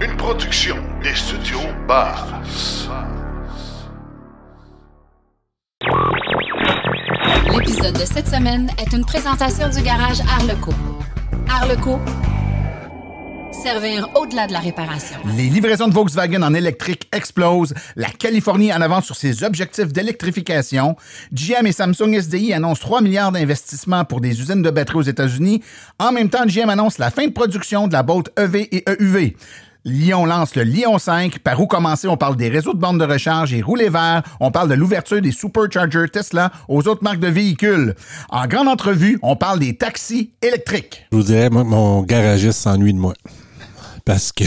Une production des studios Bass. L'épisode de cette semaine est une présentation du garage Arleco. Arleco, servir au-delà de la réparation. Les livraisons de Volkswagen en électrique explosent. La Californie en avance sur ses objectifs d'électrification. GM et Samsung SDI annoncent 3 milliards d'investissements pour des usines de batteries aux États-Unis. En même temps, GM annonce la fin de production de la Bolt EV et EUV. Lyon lance le Lyon 5. Par où commencer? On parle des réseaux de bandes de recharge et rouler vert. On parle de l'ouverture des superchargers Tesla aux autres marques de véhicules. En grande entrevue, on parle des taxis électriques. Je vous dirais, moi, mon garagiste s'ennuie de moi. Parce que,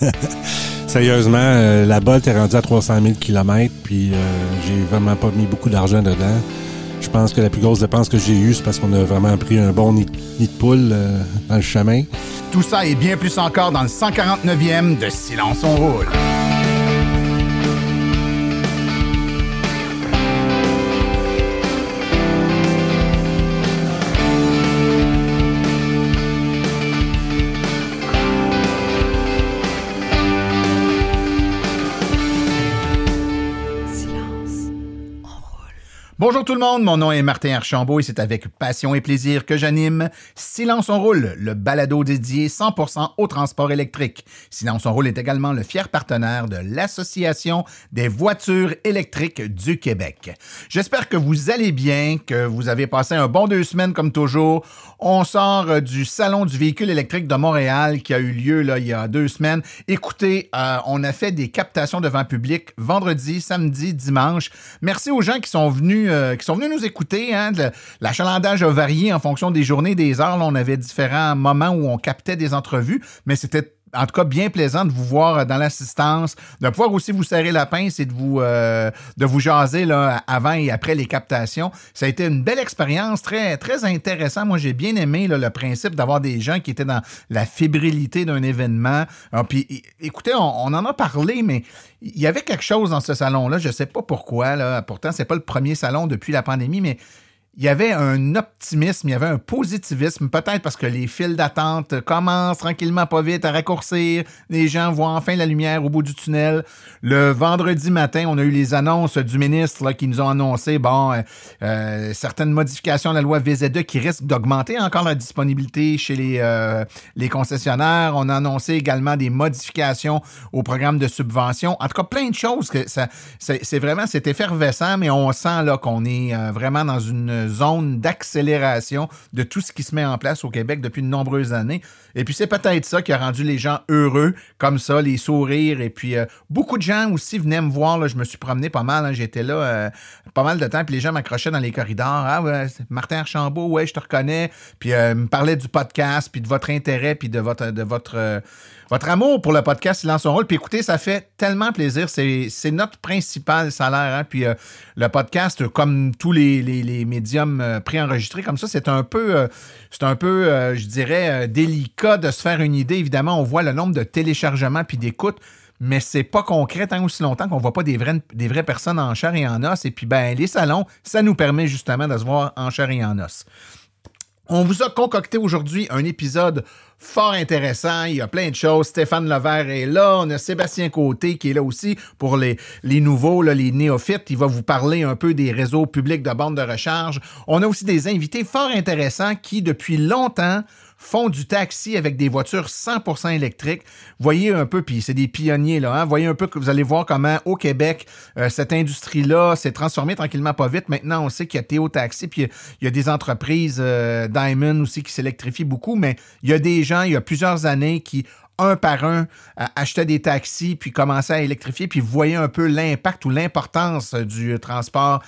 sérieusement, euh, la Bolt est rendue à 300 000 km, puis euh, j'ai vraiment pas mis beaucoup d'argent dedans. Je pense que la plus grosse dépense que j'ai eue, c'est parce qu'on a vraiment pris un bon nid, de poule euh, dans le chemin. Tout ça et bien plus encore dans le 149e de Silence on roule. Bonjour tout le monde, mon nom est Martin Archambault et c'est avec passion et plaisir que j'anime Silence on roule, le balado dédié 100% au transport électrique. Silence on roule est également le fier partenaire de l'Association des voitures électriques du Québec. J'espère que vous allez bien, que vous avez passé un bon deux semaines comme toujours. On sort euh, du Salon du véhicule électrique de Montréal qui a eu lieu là, il y a deux semaines. Écoutez, euh, on a fait des captations devant public vendredi, samedi, dimanche. Merci aux gens qui sont venus euh, qui sont venus nous écouter. Hein, L'achalandage a varié en fonction des journées, des heures. Là, on avait différents moments où on captait des entrevues, mais c'était en tout cas bien plaisant de vous voir dans l'assistance, de pouvoir aussi vous serrer la pince et de vous, euh, de vous jaser là, avant et après les captations. Ça a été une belle expérience, très, très intéressant. Moi, j'ai bien aimé le principe d'avoir des gens qui étaient dans la fébrilité d'un événement. Ah, puis, écoutez, on, on en a parlé, mais il y avait quelque chose dans ce salon-là. Je ne sais pas pourquoi. Là. Pourtant, c'est pas le premier salon depuis la pandémie, mais il y avait un optimisme, il y avait un positivisme, peut-être parce que les files d'attente commencent tranquillement pas vite à raccourcir. Les gens voient enfin la lumière au bout du tunnel. Le vendredi matin, on a eu les annonces du ministre qui nous ont annoncé bon, euh, euh, certaines modifications à la loi VZ2 qui risquent d'augmenter encore la disponibilité chez les, euh, les concessionnaires. On a annoncé également des modifications au programme de subvention. En tout cas, plein de choses. que ça, c'est, vraiment, c'est effervescent, mais on sent là qu'on est vraiment dans une zone d'accélération de tout ce qui se met en place au Québec depuis de nombreuses années. Et puis c'est peut-être ça qui a rendu les gens heureux, comme ça, les sourires. Et puis euh, beaucoup de gens aussi venaient me voir. Là, je me suis promené pas mal. hein, j'étais là euh, pas mal de temps. Puis les gens m'accrochaient dans les corridors. Ah ouais, Martin Archambault, ouais, je te reconnais. Puis euh, me parlaient du podcast, puis de votre intérêt, puis de votre de votre euh, votre amour pour le podcast Silence son rôle. Puis écoutez, ça fait tellement plaisir. C'est, notre principal salaire. hein. Puis euh, le podcast, comme tous les, médiums euh, préenregistrés comme ça, c'est un peu, euh, je dirais, délicat de se faire une idée. Évidemment, on voit le nombre de téléchargements puis d'écoutes. Mais c'est pas concret tant aussi longtemps qu'on voit pas des vraies, des vraies personnes en chair et en os. Et puis, ben, les salons, ça nous permet justement de se voir en chair et en os. On vous a concocté aujourd'hui un épisode fort intéressant. Il y a plein de choses. Stéphane Levert est là. On a Sébastien Côté qui est là aussi pour les, nouveaux, les néophytes. Il va vous parler un peu des réseaux publics de bandes de recharge. On a aussi des invités fort intéressants qui, depuis longtemps, font du taxi avec des voitures 100% électriques. Voyez un peu, puis c'est des pionniers là. Hein? Voyez un peu que vous allez voir comment au Québec euh, cette industrie-là s'est transformée tranquillement pas vite. Maintenant, on sait qu'il y a Théo Taxi, puis il y a des entreprises euh, Diamond aussi qui s'électrifient beaucoup, mais il y a des gens, il y a plusieurs années qui un par un, euh, achetaient des taxis, puis commençaient à électrifier, puis voyaient un peu l'impact ou l'importance du transport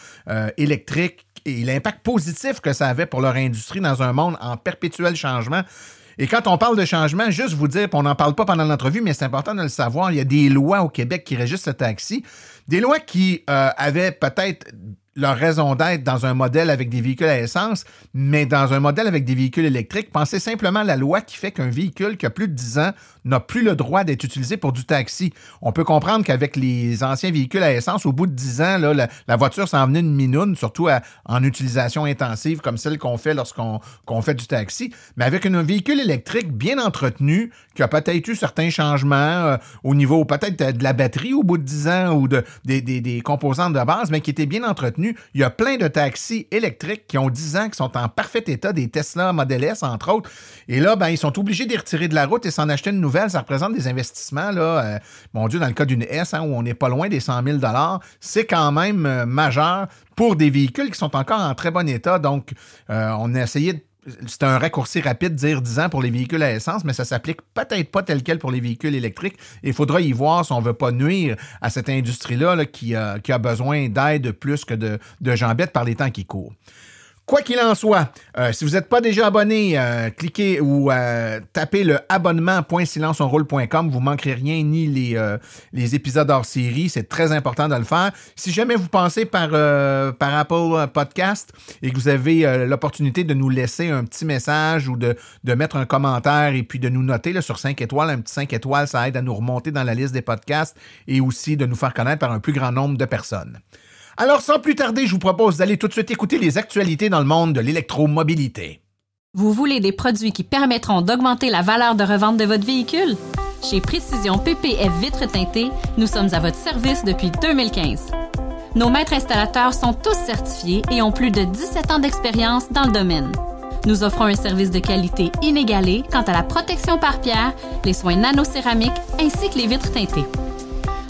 électrique et l'impact positif que ça avait pour leur industrie dans un monde en perpétuel changement. Et quand on parle de changement, juste vous dire, on n'en parle pas pendant l'entrevue, mais c'est important de le savoir, il y a des lois au Québec qui régissent le taxi. Des lois qui euh, avaient peut-être leur raison d'être dans un modèle avec des véhicules à essence, mais dans un modèle avec des véhicules électriques, pensez simplement à la loi qui fait qu'un véhicule qui a plus de 10 ans n'a plus le droit d'être utilisé pour du taxi. On peut comprendre qu'avec les anciens véhicules à essence, au bout de 10 ans, la, voiture s'en venait une minoune, surtout en utilisation intensive comme celle qu'on fait lorsqu'on fait du taxi. Mais avec un véhicule électrique bien entretenu, qui a peut-être eu certains changements euh, au niveau peut-être de la batterie au bout de 10 ans ou de, des, composantes de base, mais qui était bien entretenu, il y a plein de taxis électriques qui ont 10 ans, qui sont en parfait état, des Tesla Model S, entre autres. Et là, ben, ils sont obligés de retirer de la route et s'en acheter une nouvelle. Ça représente des investissements, là, euh, mon Dieu, dans le cas d'une S, hein, où on n'est pas loin des 100 000 c'est quand même euh, majeur pour des véhicules qui sont encore en très bon état. Donc, euh, on a essayé de c'est un raccourci rapide, dire 10 ans pour les véhicules à essence, mais ça s'applique peut-être pas tel quel pour les véhicules électriques. Il faudra y voir si on veut pas nuire à cette industrie-là qui, a, qui, a, besoin d'aide plus que de, de jambettes par les temps qui courent. Quoi qu'il en soit, euh, si vous n'êtes pas déjà abonné, euh, cliquez ou euh, tapez le abonnement.silenceonroule.com. Vous manquerez rien ni les, épisodes hors série. C'est très important de le faire. Si jamais vous pensez par, Apple Podcast et que vous avez l'opportunité de nous laisser un petit message ou de, de mettre un commentaire et puis de nous noter là, sur 5 étoiles, un petit 5 étoiles, ça aide à nous remonter dans la liste des podcasts et aussi de nous faire connaître par un plus grand nombre de personnes. Alors, sans plus tarder, je vous propose d'aller tout de suite écouter les actualités dans le monde de l'électromobilité. Vous voulez des produits qui permettront d'augmenter la valeur de revente de votre véhicule? Chez Précision PPF Vitres teintées, nous sommes à votre service depuis 2015. Nos maîtres installateurs sont tous certifiés et ont plus de 17 ans d'expérience dans le domaine. Nous offrons un service de qualité inégalé quant à la protection par pierre, les soins nanocéramiques ainsi que les vitres teintées.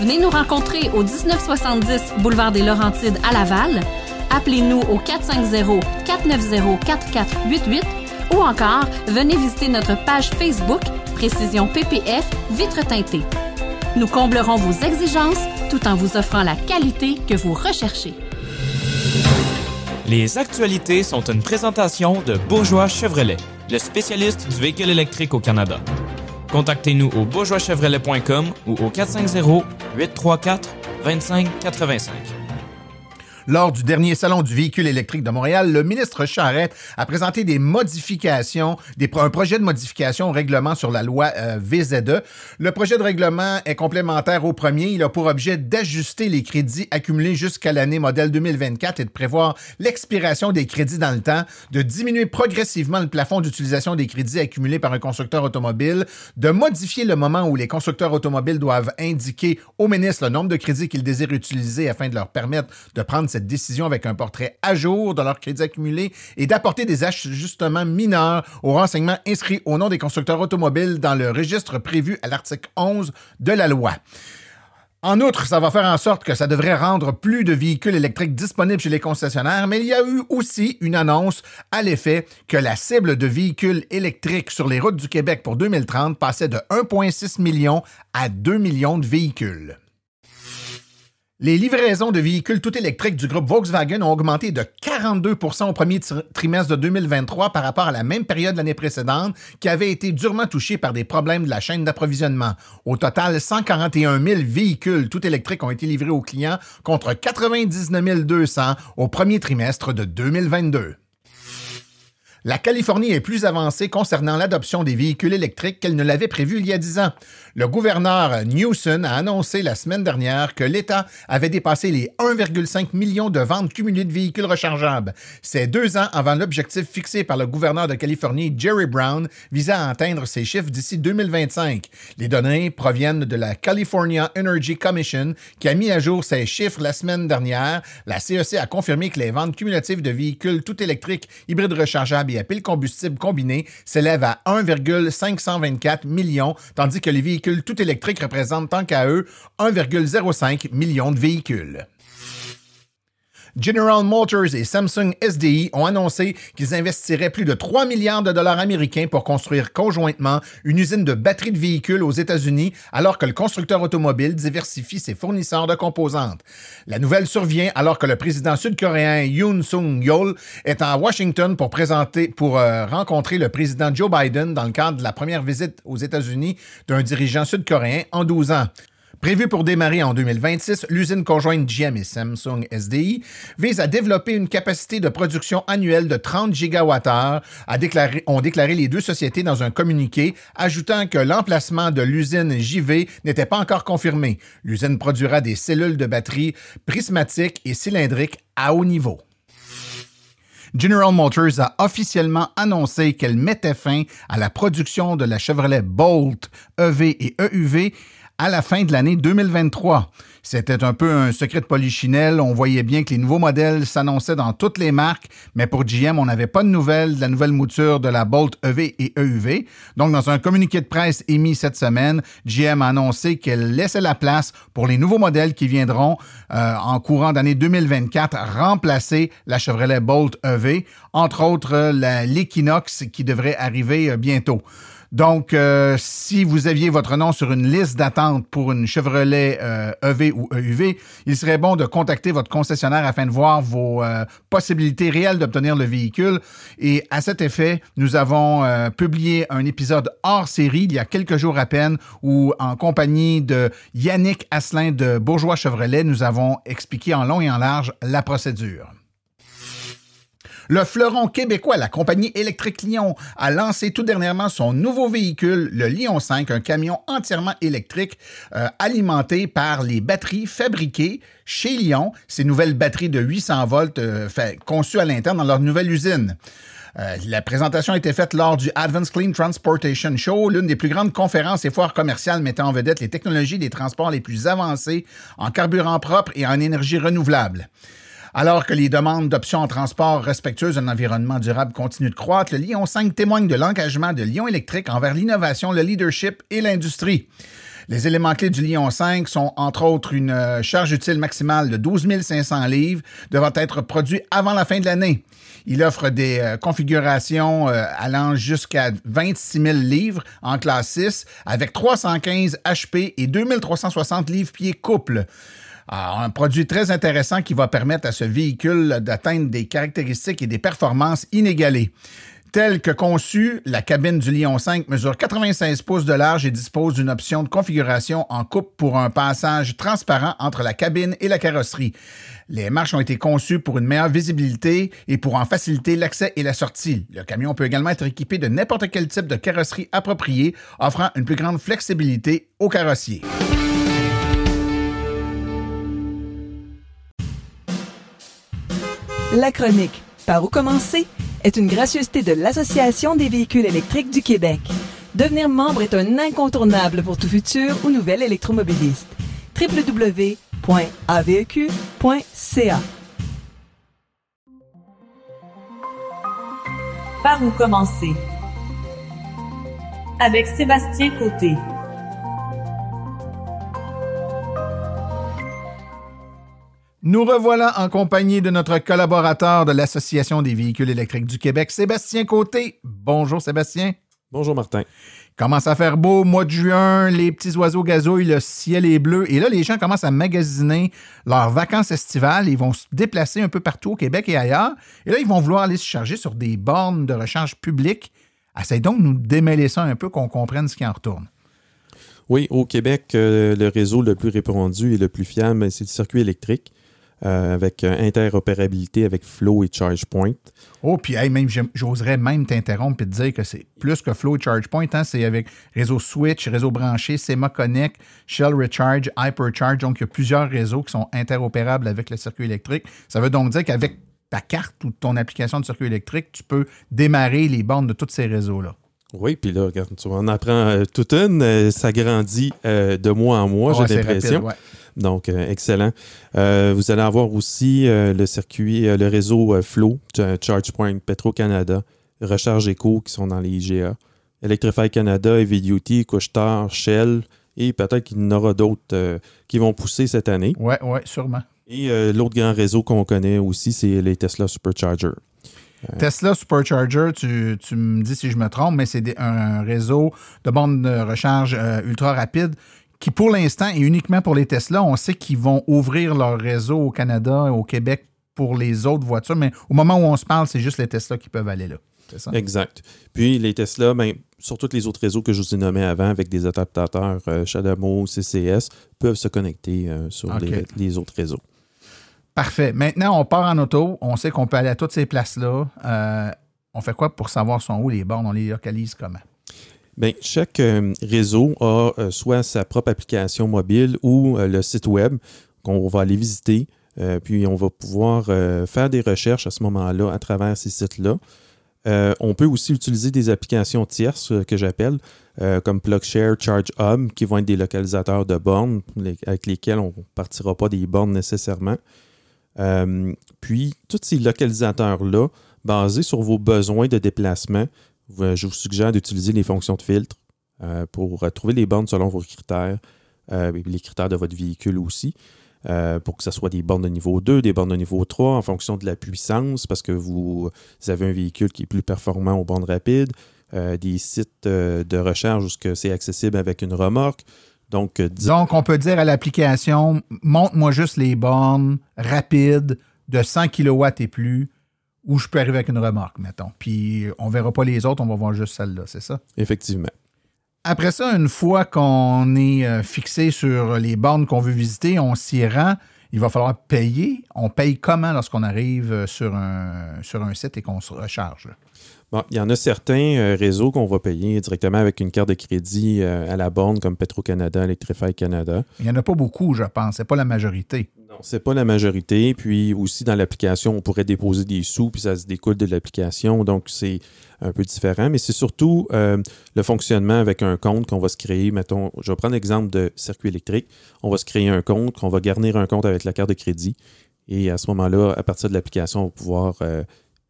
Venez nous rencontrer au 1970 boulevard des Laurentides à Laval. Appelez-nous au 450-490-4488 ou encore venez visiter notre page Facebook Précision PPF Vitre teintée. Nous comblerons vos exigences tout en vous offrant la qualité que vous recherchez. Les actualités sont une présentation de Bourgeois Chevrolet, le spécialiste du véhicule électrique au Canada. Contactez-nous au bourgeoischevrolet.com ou au 450-834-2585. Lors du dernier salon du véhicule électrique de Montréal, le ministre Charette a présenté des modifications, un projet de modification au règlement sur la loi euh, VZE. Le projet de règlement est complémentaire au premier. Il a pour objet d'ajuster les crédits accumulés jusqu'à l'année modèle 2024 et de prévoir l'expiration des crédits dans le temps, de diminuer progressivement le plafond d'utilisation des crédits accumulés par un constructeur automobile, de modifier le moment où les constructeurs automobiles doivent indiquer au ministre le nombre de crédits qu'ils désirent utiliser afin de leur permettre de prendre cette décision avec un portrait à jour de leur crédit accumulé et d'apporter des ajustements mineurs aux renseignements inscrits au nom des constructeurs automobiles dans le registre prévu à l'article 11 de la loi. En outre, ça va faire en sorte que ça devrait rendre plus de véhicules électriques disponibles chez les concessionnaires, mais il y a eu aussi une annonce à l'effet que la cible de véhicules électriques sur les routes du Québec pour 2030 passait de 1,6 million à 2 millions de véhicules. Les livraisons de véhicules tout électriques du groupe Volkswagen ont augmenté de 42% au premier trimestre de 2023 par rapport à la même période l'année précédente, qui avait été durement touchée par des problèmes de la chaîne d'approvisionnement. Au total, 141 000 véhicules tout électriques ont été livrés aux clients contre 99 200 au premier trimestre de 2022. La Californie est plus avancée concernant l'adoption des véhicules électriques qu'elle ne l'avait prévu il y a dix ans. Le gouverneur Newsom a annoncé la semaine dernière que l'État avait dépassé les 1,5 million de ventes cumulées de véhicules rechargeables. C'est deux ans avant l'objectif fixé par le gouverneur de Californie, Jerry Brown, visant à atteindre ces chiffres d'ici 2025. Les données proviennent de la California Energy Commission qui a mis à jour ces chiffres la semaine dernière. La CEC e a confirmé que les ventes cumulatives de véhicules tout électriques hybrides rechargeables et à pile combustible combiné s'élève à 1,524 millions, tandis que les véhicules tout électriques représentent tant qu'à eux 1,05 million de véhicules. General Motors et Samsung SDI ont annoncé qu'ils investiraient plus de 3 milliards de dollars américains pour construire conjointement une usine de batteries de véhicules aux États-Unis alors que le constructeur automobile diversifie ses fournisseurs de composantes. La nouvelle survient alors que le président sud-coréen Yoon Sung-yeol est à Washington pour présenter pour euh, rencontrer le président Joe Biden dans le cadre de la première visite aux États-Unis d'un dirigeant sud-coréen en 12 ans. Prévu pour démarrer en 2026, l'usine conjointe GM et Samsung SDI vise à développer une capacité de production annuelle de 30 gigawattheures, déclaré, ont déclaré les deux sociétés dans un communiqué, ajoutant que l'emplacement de l'usine JV n'était pas encore confirmé. L'usine produira des cellules de batterie prismatiques et cylindriques à haut niveau. General Motors a officiellement annoncé qu'elle mettait fin à la production de la Chevrolet Bolt EV et EUV à la fin de l'année 2023. C'était un peu un secret de polichinelle. On voyait bien que les nouveaux modèles s'annonçaient dans toutes les marques, mais pour GM, on n'avait pas de nouvelles de la nouvelle mouture de la Bolt EV et EUV. Donc, dans un communiqué de presse émis cette semaine, GM a annoncé qu'elle laissait la place pour les nouveaux modèles qui viendront euh, en courant d'année 2024 remplacer la Chevrolet Bolt EV, entre autres l'Equinox qui devrait arriver euh, bientôt. Donc, euh, si vous aviez votre nom sur une liste d'attente pour une Chevrolet euh, EV ou EUV, il serait bon de contacter votre concessionnaire afin de voir vos euh, possibilités réelles d'obtenir le véhicule. Et à cet effet, nous avons euh, publié un épisode hors série il y a quelques jours à peine où, en compagnie de Yannick Asselin de Bourgeois Chevrolet, nous avons expliqué en long et en large la procédure. Le fleuron québécois, la compagnie électrique Lyon, a lancé tout dernièrement son nouveau véhicule, le Lyon 5, un camion entièrement électrique euh, alimenté par les batteries fabriquées chez Lyon. Ces nouvelles batteries de 800 volts euh, conçues à l'interne dans leur nouvelle usine. Euh, la présentation a été faite lors du Advanced Clean Transportation Show, l'une des plus grandes conférences et foires commerciales mettant en vedette les technologies des transports les plus avancées en carburant propre et en énergie renouvelable. Alors que les demandes d'options en transport respectueuses d'un environnement durable continuent de croître, le Lyon 5 témoigne de l'engagement de Lyon Électrique envers l'innovation, le leadership et l'industrie. Les éléments clés du Lyon 5 sont entre autres une euh, charge utile maximale de 12 500 livres devant être produit avant la fin de l'année. Il offre des euh, configurations euh, allant jusqu'à 26 000 livres en classe 6 avec 315 HP et 2360 livres-pieds couple. Alors, un produit très intéressant qui va permettre à ce véhicule d'atteindre des caractéristiques et des performances inégalées. Telle que conçue, la cabine du Lion 5 mesure 96 pouces de large et dispose d'une option de configuration en coupe pour un passage transparent entre la cabine et la carrosserie. Les marches ont été conçues pour une meilleure visibilité et pour en faciliter l'accès et la sortie. Le camion peut également être équipé de n'importe quel type de carrosserie appropriée, offrant une plus grande flexibilité au carrossier. La chronique Par où commencer est une gracieuseté de l'Association des véhicules électriques du Québec. Devenir membre est un incontournable pour tout futur ou nouvel électromobiliste. www.aveq.ca Par où commencer? Avec Sébastien Côté. Nous revoilà en compagnie de notre collaborateur de l'Association des véhicules électriques du Québec, Sébastien Côté. Bonjour Sébastien. Bonjour Martin. Commence à faire beau, mois de juin, les petits oiseaux gazouillent, le ciel est bleu. Et là, les gens commencent à magasiner leurs vacances estivales. Ils vont se déplacer un peu partout au Québec et ailleurs. Et là, ils vont vouloir aller se charger sur des bornes de recharge publiques. Essaye donc de nous démêler ça un peu, qu'on comprenne ce qui en retourne. Oui, au Québec, euh, le réseau le plus répandu et le plus fiable, c'est le circuit électrique. Euh, avec euh, interopérabilité avec Flow et ChargePoint. Oh, puis hey, même j'oserais même t'interrompre et te dire que c'est plus que Flow et ChargePoint, hein, c'est avec réseau Switch, réseau branché, SEMA Connect, Shell Recharge, Hypercharge. Donc, il y a plusieurs réseaux qui sont interopérables avec le circuit électrique. Ça veut donc dire qu'avec ta carte ou ton application de circuit électrique, tu peux démarrer les bornes de tous ces réseaux-là. Oui, puis là, regarde, tu en apprends euh, toute une, euh, ça grandit euh, de mois en mois, Ouais, j'ai l'impression. ouais. Donc, euh, excellent. Euh, vous allez avoir aussi euh, le circuit, le réseau Flow, Ch- ChargePoint, Petro-Canada, Recharge Eco qui sont dans les IGA, Electrify Canada, Heavy Duty, Couche-Tard, Shell, et peut-être qu'il y en aura d'autres euh, qui vont pousser cette année. Oui, oui, sûrement. Et euh, l'autre grand réseau qu'on connaît aussi, c'est les Tesla Supercharger. Tesla Supercharger, tu, tu me dis si je me trompe, mais c'est un réseau de bornes de recharge ultra rapide qui, pour l'instant, est uniquement pour les Tesla. On sait qu'ils vont ouvrir leur réseau au Canada et au Québec pour les autres voitures, mais au moment où on se parle, c'est juste les Tesla qui peuvent aller là. C'est ça? Exact. Puis les Tesla, ben, sur tous les autres réseaux que je vous ai nommés avant, avec des adaptateurs euh, CHAdeMO, CCS, peuvent se connecter euh, sur les autres réseaux. Parfait. Maintenant, on part en auto. On sait qu'on peut aller à toutes ces places-là. Euh, on fait quoi pour savoir sont où les bornes? On les localise comment? Bien, chaque euh, réseau a euh, soit sa propre application mobile ou euh, le site web qu'on va aller visiter. Puis on va pouvoir faire des recherches à ce moment-là à travers ces sites-là. On peut aussi utiliser des applications tierces que j'appelle, comme PlugShare, ChargeHub, qui vont être des localisateurs de bornes avec lesquels on ne partira pas des bornes nécessairement. Puis, tous ces localisateurs-là, basés sur vos besoins de déplacement, je vous suggère d'utiliser les fonctions de filtre euh, pour euh, trouver les bornes selon vos critères, euh, les critères de votre véhicule aussi, euh, pour que ce soit des bornes de niveau 2, des bornes de niveau 3, en fonction de la puissance, parce que vous, avez un véhicule qui est plus performant aux bornes rapides, euh, des sites euh, de recharge où c'est accessible avec une remorque. Donc, euh, Donc, on peut dire à l'application, montre-moi juste les bornes rapides de 100 kW et plus où je peux arriver avec une remorque, mettons. Puis, on verra pas les autres, on va voir juste celle-là, c'est ça? effectivement. Après ça, une fois qu'on est euh, fixé sur les bornes qu'on veut visiter, on s'y rend, il va falloir payer. On paye comment lorsqu'on arrive euh, sur un, sur un site et qu'on se recharge? Bon, il y en a certains euh, réseaux qu'on va payer directement avec une carte de crédit euh, à la borne, comme Petro-Canada, Electrify Canada. Il n'y en a pas beaucoup, je pense. C'est pas la majorité. Non, c'est pas la majorité. Puis aussi, dans l'application, on pourrait déposer des sous, puis ça se découle de l'application. Donc, c'est un peu différent. Mais c'est surtout euh, le fonctionnement avec un compte qu'on va se créer. Mettons, je vais prendre l'exemple de circuit électrique. On va se créer un compte, qu'on va garnir un compte avec la carte de crédit. Et à ce moment-là, à partir de l'application, on va pouvoir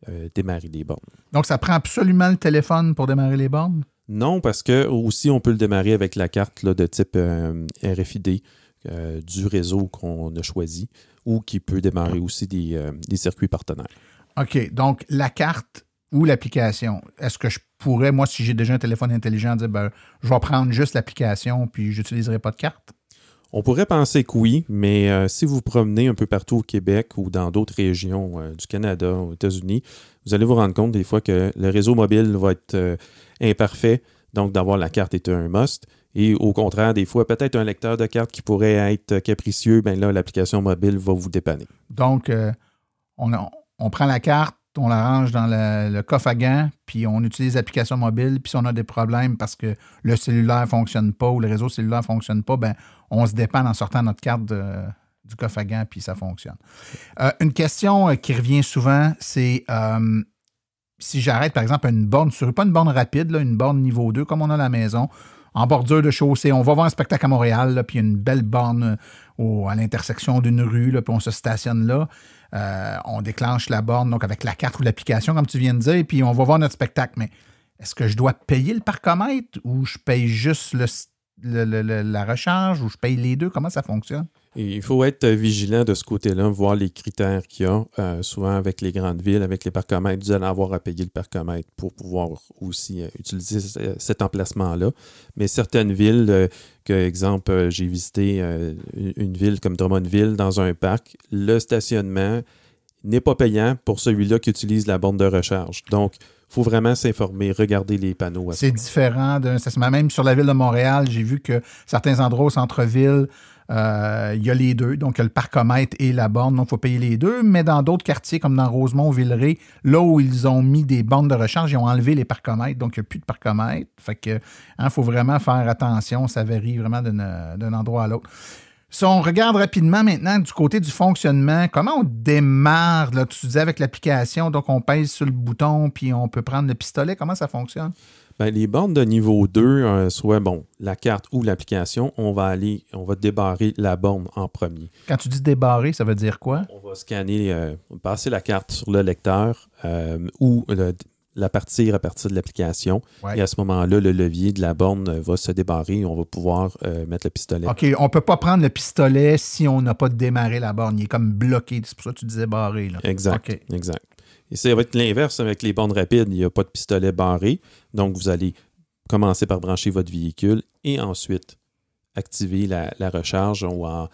euh, démarrer des bornes. Donc, ça prend absolument le téléphone pour démarrer les bornes? Non, parce que aussi, on peut le démarrer avec la carte là, de type euh, RFID euh, du réseau qu'on a choisi ou qui peut démarrer aussi des, des circuits partenaires. OK. Donc, la carte ou l'application, est-ce que je pourrais, moi, si j'ai déjà un téléphone intelligent, dire, ben, je vais prendre juste l'application puis j'utiliserai pas de carte? On pourrait penser que oui, mais euh, si vous promenez un peu partout au Québec ou dans d'autres régions euh, du Canada, aux États-Unis, vous allez vous rendre compte des fois que le réseau mobile va être euh, imparfait, donc d'avoir la carte est un must. Et au contraire, des fois, peut-être un lecteur de carte qui pourrait être capricieux, ben là, l'application mobile va vous dépanner. Donc, on, prend la carte, on la range dans le, le coffre à gants, puis on utilise l'application mobile, puis si on a des problèmes parce que le cellulaire ne fonctionne pas ou le réseau cellulaire ne fonctionne pas, ben, on se dépanne en sortant notre carte du coffre à gants, puis ça fonctionne. Euh, une question euh, qui revient souvent, c'est euh, si j'arrête, par exemple, une borne, sur pas une borne rapide, là, une borne niveau 2, comme on a à la maison, en bordure de chaussée, on va voir un spectacle à Montréal, là, puis une belle borne au- à l'intersection d'une rue, là, puis on se stationne là. On déclenche la borne, donc avec la carte ou l'application, comme tu viens de dire, puis on va voir notre spectacle. Mais est-ce que je dois payer le parcomètre ou je paye juste le, la recharge ou je paye les deux? Comment ça fonctionne? Il faut être vigilant de ce côté-là, voir les critères qu'il y a. Euh, souvent, avec les grandes villes, avec les parcomètres, vous allez avoir à payer le parcomètre pour pouvoir aussi euh, utiliser ce- cet emplacement-là. Mais certaines villes, euh, que, exemple, euh, j'ai visité euh, une ville comme Drummondville dans un parc, le stationnement n'est pas payant pour celui-là qui utilise la borne de recharge. Donc, faut vraiment s'informer, regarder les panneaux. C'est différent d'un stationnement. Même sur la ville de Montréal, j'ai vu que certains endroits au centre-ville, euh, il y a les deux. Donc, il y a le parcomètre et la borne. Donc, il faut payer les deux. Mais dans d'autres quartiers, comme dans Rosemont, Villeray, là où ils ont mis des bornes de recharge, ils ont enlevé les parcomètres. Donc, il n'y a plus de parcomètre. Fait que, il faut vraiment faire attention. Ça varie vraiment d'un endroit à l'autre. Si on regarde rapidement maintenant du côté du fonctionnement, comment on démarre, là, tu disais avec l'application, donc on pèse sur le bouton, puis on peut prendre le pistolet, comment ça fonctionne? Ben, les bornes de niveau 2, euh, soit bon, la carte ou l'application, on va aller, on va débarrer la borne en premier. Quand tu dis débarrer, ça veut dire quoi? On va scanner, euh, passer la carte sur le lecteur euh, ou le- la partir à partir de l'application. Ouais. Et à ce moment-là, le levier de la borne va se débarrer et on va pouvoir euh, mettre le pistolet. OK, on peut pas prendre le pistolet si on n'a pas démarré la borne. Il est comme bloqué. C'est pour ça que tu disais barré. Là. Exact. Exact. Et ça va être l'inverse avec les bornes rapides. Il n'y a pas de pistolet barré. Donc, vous allez commencer par brancher votre véhicule et ensuite activer la, la recharge ou en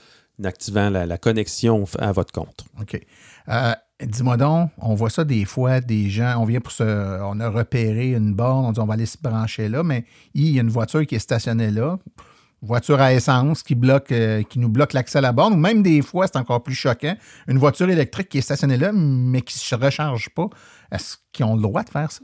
activant la, la connexion à votre compte. OK. Euh, Dis-moi donc, on voit ça des fois, des gens, on vient pour se. On a repéré une borne, on dit on va aller se brancher là, mais il y a une voiture qui est stationnée là, voiture à essence qui bloque, euh, qui nous bloque l'accès à la borne, ou même des fois, c'est encore plus choquant, une voiture électrique qui est stationnée là, mais qui ne se recharge pas. Est-ce qu'ils ont le droit de faire ça?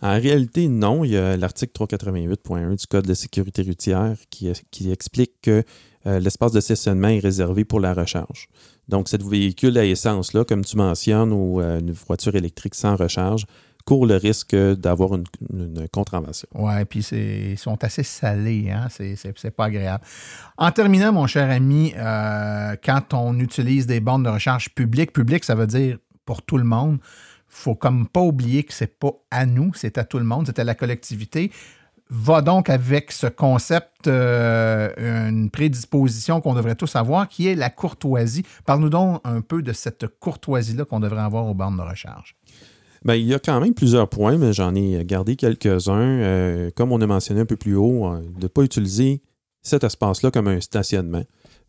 En réalité, non. Il y a l'article 388.1 du Code de sécurité routière qui, qui explique que euh, l'espace de stationnement est réservé pour la recharge. Donc, cette véhicule à essence-là, comme tu mentionnes, ou euh, une voiture électrique sans recharge, court le risque d'avoir une, une contravention. Oui, puis ils sont assez salés, hein? c'est pas agréable. En terminant, mon cher ami, euh, quand on utilise des bornes de recharge publiques, public, ça veut dire pour tout le monde, faut comme pas oublier que c'est pas à nous, c'est à tout le monde, c'est à la collectivité. Va donc avec ce concept, euh, une prédisposition qu'on devrait tous avoir, qui est la courtoisie. Parle-nous donc un peu de cette courtoisie-là qu'on devrait avoir aux bornes de recharge. Bien, il y a quand même plusieurs points, mais j'en ai gardé quelques-uns. Euh, comme on a mentionné un peu plus haut, euh, de ne pas utiliser cet espace-là comme un stationnement.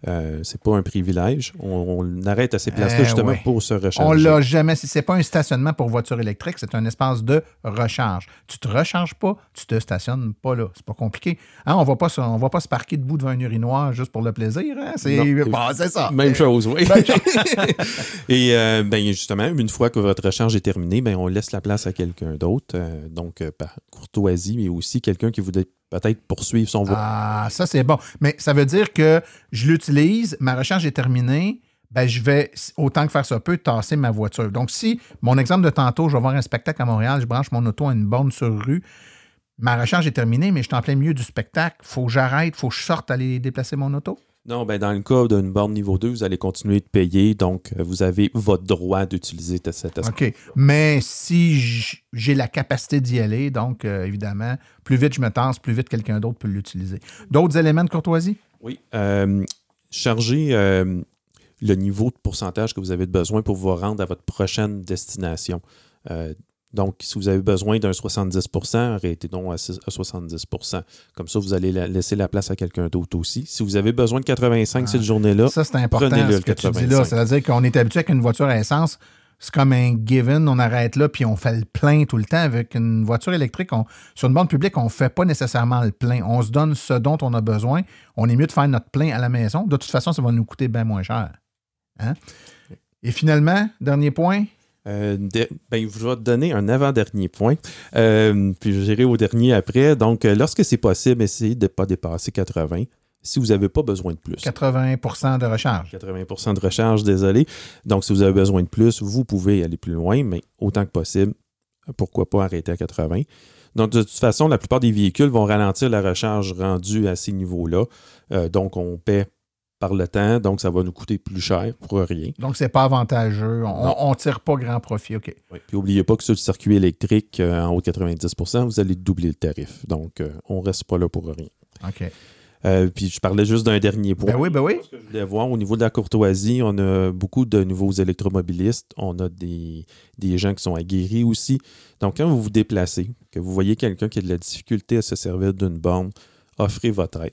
Euh, c'est pas un privilège. On, on arrête à ces places-là Euh, justement ouais. pour se recharger. On l'a jamais. C'est pas un stationnement pour voiture électrique, c'est un espace de recharge. Tu te recharges pas, tu te stationnes pas là. C'est pas compliqué. Hein, on va pas se, on va pas se parquer debout devant un urinoir juste pour le plaisir. Hein? C'est bon, c'est ça. Même chose, oui. Chose. Et euh, ben, justement, une fois que votre recharge est terminée, ben, on laisse la place à quelqu'un d'autre. euh, donc, par courtoisie, mais aussi quelqu'un qui voudrait peut-être poursuivre son voie. Ah, ça c'est bon. Mais ça veut dire que je l'utilise, ma recharge est terminée. Ben, je vais, autant que faire ça peut, tasser ma voiture. Donc, si, mon exemple de tantôt, je vais voir un spectacle à Montréal, je branche mon auto à une borne sur rue, ma recharge est terminée, mais je suis en plein milieu du spectacle, faut que j'arrête, faut que je sorte aller déplacer mon auto. Non, ben, dans le cas d'une borne niveau 2, vous allez continuer de payer. Donc, euh, vous avez votre droit d'utiliser t- cet espace. OK. Mais si j'ai la capacité d'y aller, donc euh, évidemment, plus vite je me tasse, plus vite quelqu'un d'autre peut l'utiliser. D'autres éléments de courtoisie? Oui. Euh, chargez euh, le niveau de pourcentage que vous avez besoin pour vous rendre à votre prochaine destination. Donc, si vous avez besoin d'un 70% arrêtez donc à, six- à 70% Comme ça, vous allez la- laisser la place à quelqu'un d'autre aussi. Si vous avez besoin de 85 cette journée-là, Ça, c'est important prenez-le, ce le que tu dis 85. là. C'est-à-dire qu'on est habitué avec une voiture à essence. C'est comme un given, on arrête là, puis on fait le plein tout le temps. Avec une voiture électrique, on- sur une borne publique, on ne fait pas nécessairement le plein. On se donne ce dont on a besoin. On est mieux de faire notre plein à la maison. De toute façon, ça va nous coûter bien moins cher. Hein? Et finalement, dernier point, Euh, de- ben, je vais te donner un avant-dernier point, Euh, puis j'irai au dernier après. Donc, euh, lorsque c'est possible, essayez de ne pas dépasser 80 si vous n'avez pas besoin de plus. 80% de recharge. 80% de recharge, désolé. Donc, si vous avez besoin de plus, vous pouvez aller plus loin, mais autant que possible, pourquoi pas arrêter à 80. Donc, de toute façon, la plupart des véhicules vont ralentir la recharge rendue à ces niveaux-là. Euh, donc, on paie par le temps, donc ça va nous coûter plus cher pour rien. Donc, c'est pas avantageux. On ne tire pas grand profit. OK. Oui. Puis n'oubliez pas que sur le circuit électrique, euh, en haut de 90% vous allez doubler le tarif. Donc, euh, on ne reste pas là pour rien. OK. Euh, puis je parlais juste d'un dernier point. Ben oui, ben oui. Je voulais voir au niveau de la courtoisie, on a beaucoup de nouveaux électromobilistes. On a des, des gens qui sont aguerris aussi. Donc, quand vous vous déplacez, que vous voyez quelqu'un qui a de la difficulté à se servir d'une borne, offrez votre aide.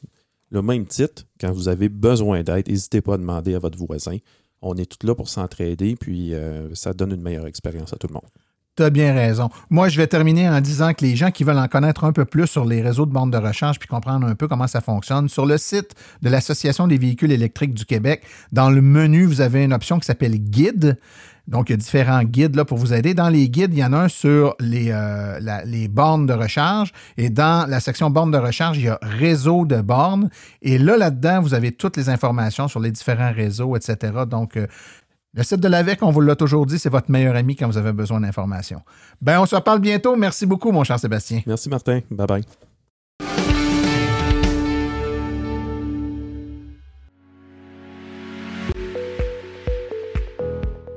Le même titre, quand vous avez besoin d'aide, n'hésitez pas à demander à votre voisin. On est tous là pour s'entraider, puis euh, ça donne une meilleure expérience à tout le monde. Tu as bien raison. Moi, je vais terminer en disant que les gens qui veulent en connaître un peu plus sur les réseaux de bornes de recharge puis comprendre un peu comment ça fonctionne, sur le site de l'Association des véhicules électriques du Québec, dans le menu, vous avez une option qui s'appelle Guide. Donc, il y a différents guides pour vous aider. Dans les guides, il y en a un sur les, euh, les bornes de recharge. Et dans la section bornes de recharge, il y a réseau de bornes. Et là, là-dedans, vous avez toutes les informations sur les différents réseaux, etc. Donc, euh, le site de l'AVEC, on vous l'a toujours dit, c'est votre meilleur ami quand vous avez besoin d'informations. Ben, on se reparle bientôt. Merci beaucoup, mon cher Sébastien. Merci Martin. Bye bye.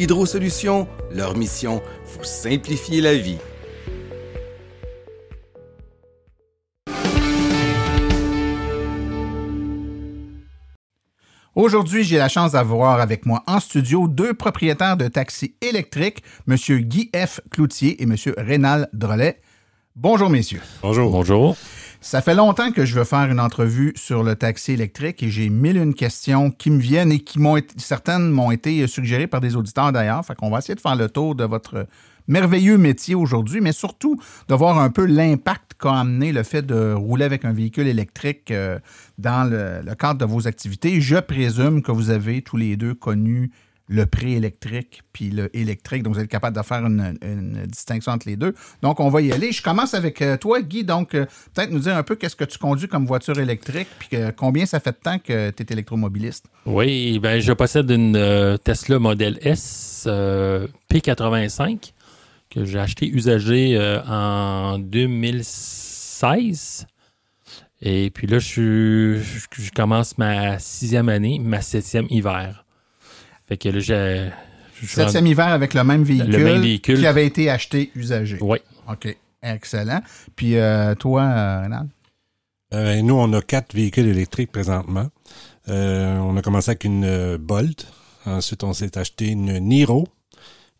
Hydro Solutions, leur mission, vous simplifier la vie. Aujourd'hui, j'ai la chance d'avoir avec moi en studio deux propriétaires de taxis électriques, M. Guy F. Cloutier et M. Rénal Drolet. Bonjour, messieurs. Bonjour. Bonjour. Ça fait longtemps que je veux faire une entrevue sur le taxi électrique et j'ai mille une questions qui me viennent et qui m'ont été, certaines m'ont été suggérées par des auditeurs d'ailleurs. Fait qu'on va essayer de faire le tour de votre merveilleux métier aujourd'hui, mais surtout de voir un peu l'impact qu'a amené le fait de rouler avec un véhicule électrique euh, dans le, le cadre de vos activités. Je présume que vous avez tous les deux connu le pré-électrique puis le électrique. Donc, vous êtes capable de faire une, distinction entre les deux. Donc, on va y aller. Je commence avec euh, toi, Guy. Donc, euh, peut-être nous dire un peu qu'est-ce que tu conduis comme voiture électrique puis combien ça fait de temps que tu es électromobiliste? Oui, ben je possède une euh, Tesla Model S P85 que j'ai acheté usagé en 2016. Et puis là, je commence ma sixième année, ma septième hiver. Fait que là, j'ai. Septième hiver avec le même véhicule, le même véhicule qui avait été acheté usagé. Oui. OK. Excellent. Puis euh, toi, euh, Renan? Euh, nous, on a quatre véhicules électriques présentement. Euh, on a commencé avec une euh, Bolt. Ensuite, on s'est acheté une Niro.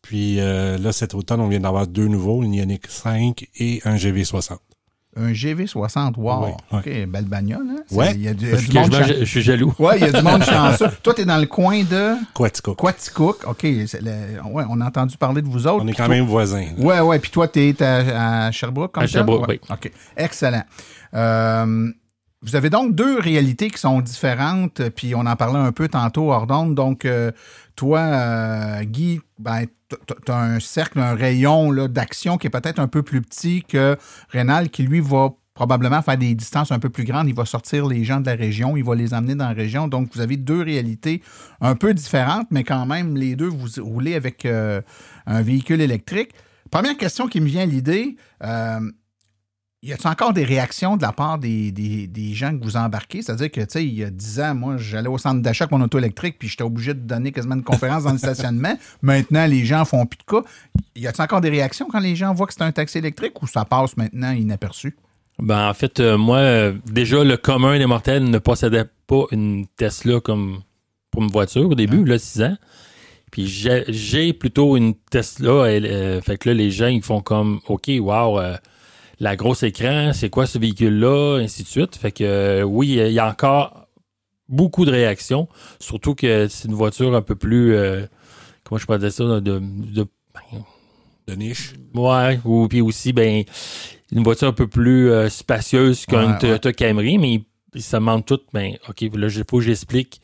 Puis euh, là, cet automne, on vient d'avoir deux nouveaux, une Ioniq 5 et un GV60. Un GV60, wow. OK, belle bagnole. Hein? Ouais. Il y a du, il y Je a suis, du monde quasiment- chan- je, je suis jaloux. Ouais, il y a du monde chanceux. Toi, tu es dans le coin de Quatico. Quaticook. OK, le- ouais, on a entendu parler de vous autres. On est quand toi- même voisins. là. Ouais, ouais. Puis toi, tu es à, à Sherbrooke comme À tel? Sherbrooke, Ouais. oui. OK, excellent. Euh, vous avez donc deux réalités qui sont différentes, puis on en parlait un peu tantôt hors d'onde. Donc, euh, toi, euh, Guy, ben, tu as un cercle, un rayon d'action qui est peut-être un peu plus petit que Rénal, qui lui va probablement faire des distances un peu plus grandes. Il va sortir les gens de la région, il va les emmener dans la région. Donc, vous avez deux réalités un peu différentes, mais quand même, les deux, vous roulez avec euh, un véhicule électrique. Première question qui me vient à l'idée, euh, y a-t-il encore des réactions de la part des, des- des gens que vous embarquez? C'est-à-dire que, tu sais, il y a 10 ans, moi, j'allais au centre d'achat avec mon auto électrique, puis j'étais obligé de donner quasiment une conférence dans le stationnement. Maintenant, les gens font plus de cas. Y a-t-il encore des réactions quand les gens voient que c'est un taxi électrique ou ça passe maintenant inaperçu? Ben, en fait, euh, moi, euh, déjà, le commun des mortels ne possédait pas une Tesla comme pour une voiture au début, là, 6 ans. Puis j'ai- plutôt une Tesla. elle, euh, fait que là, les gens, ils font comme, OK, wow, la grosse écran, c'est quoi ce véhicule-là, ainsi de suite. Fait que euh, oui, il y a encore beaucoup de réactions. Surtout que c'est une voiture un peu plus, euh, comment je peux dire ça, de, de, ben, De niche. Ouais, ou puis aussi ben une voiture un peu plus euh, spacieuse qu'une Ouais, Toyota Camry, mais ça manque tout. Ben ok, là il faut que j'explique.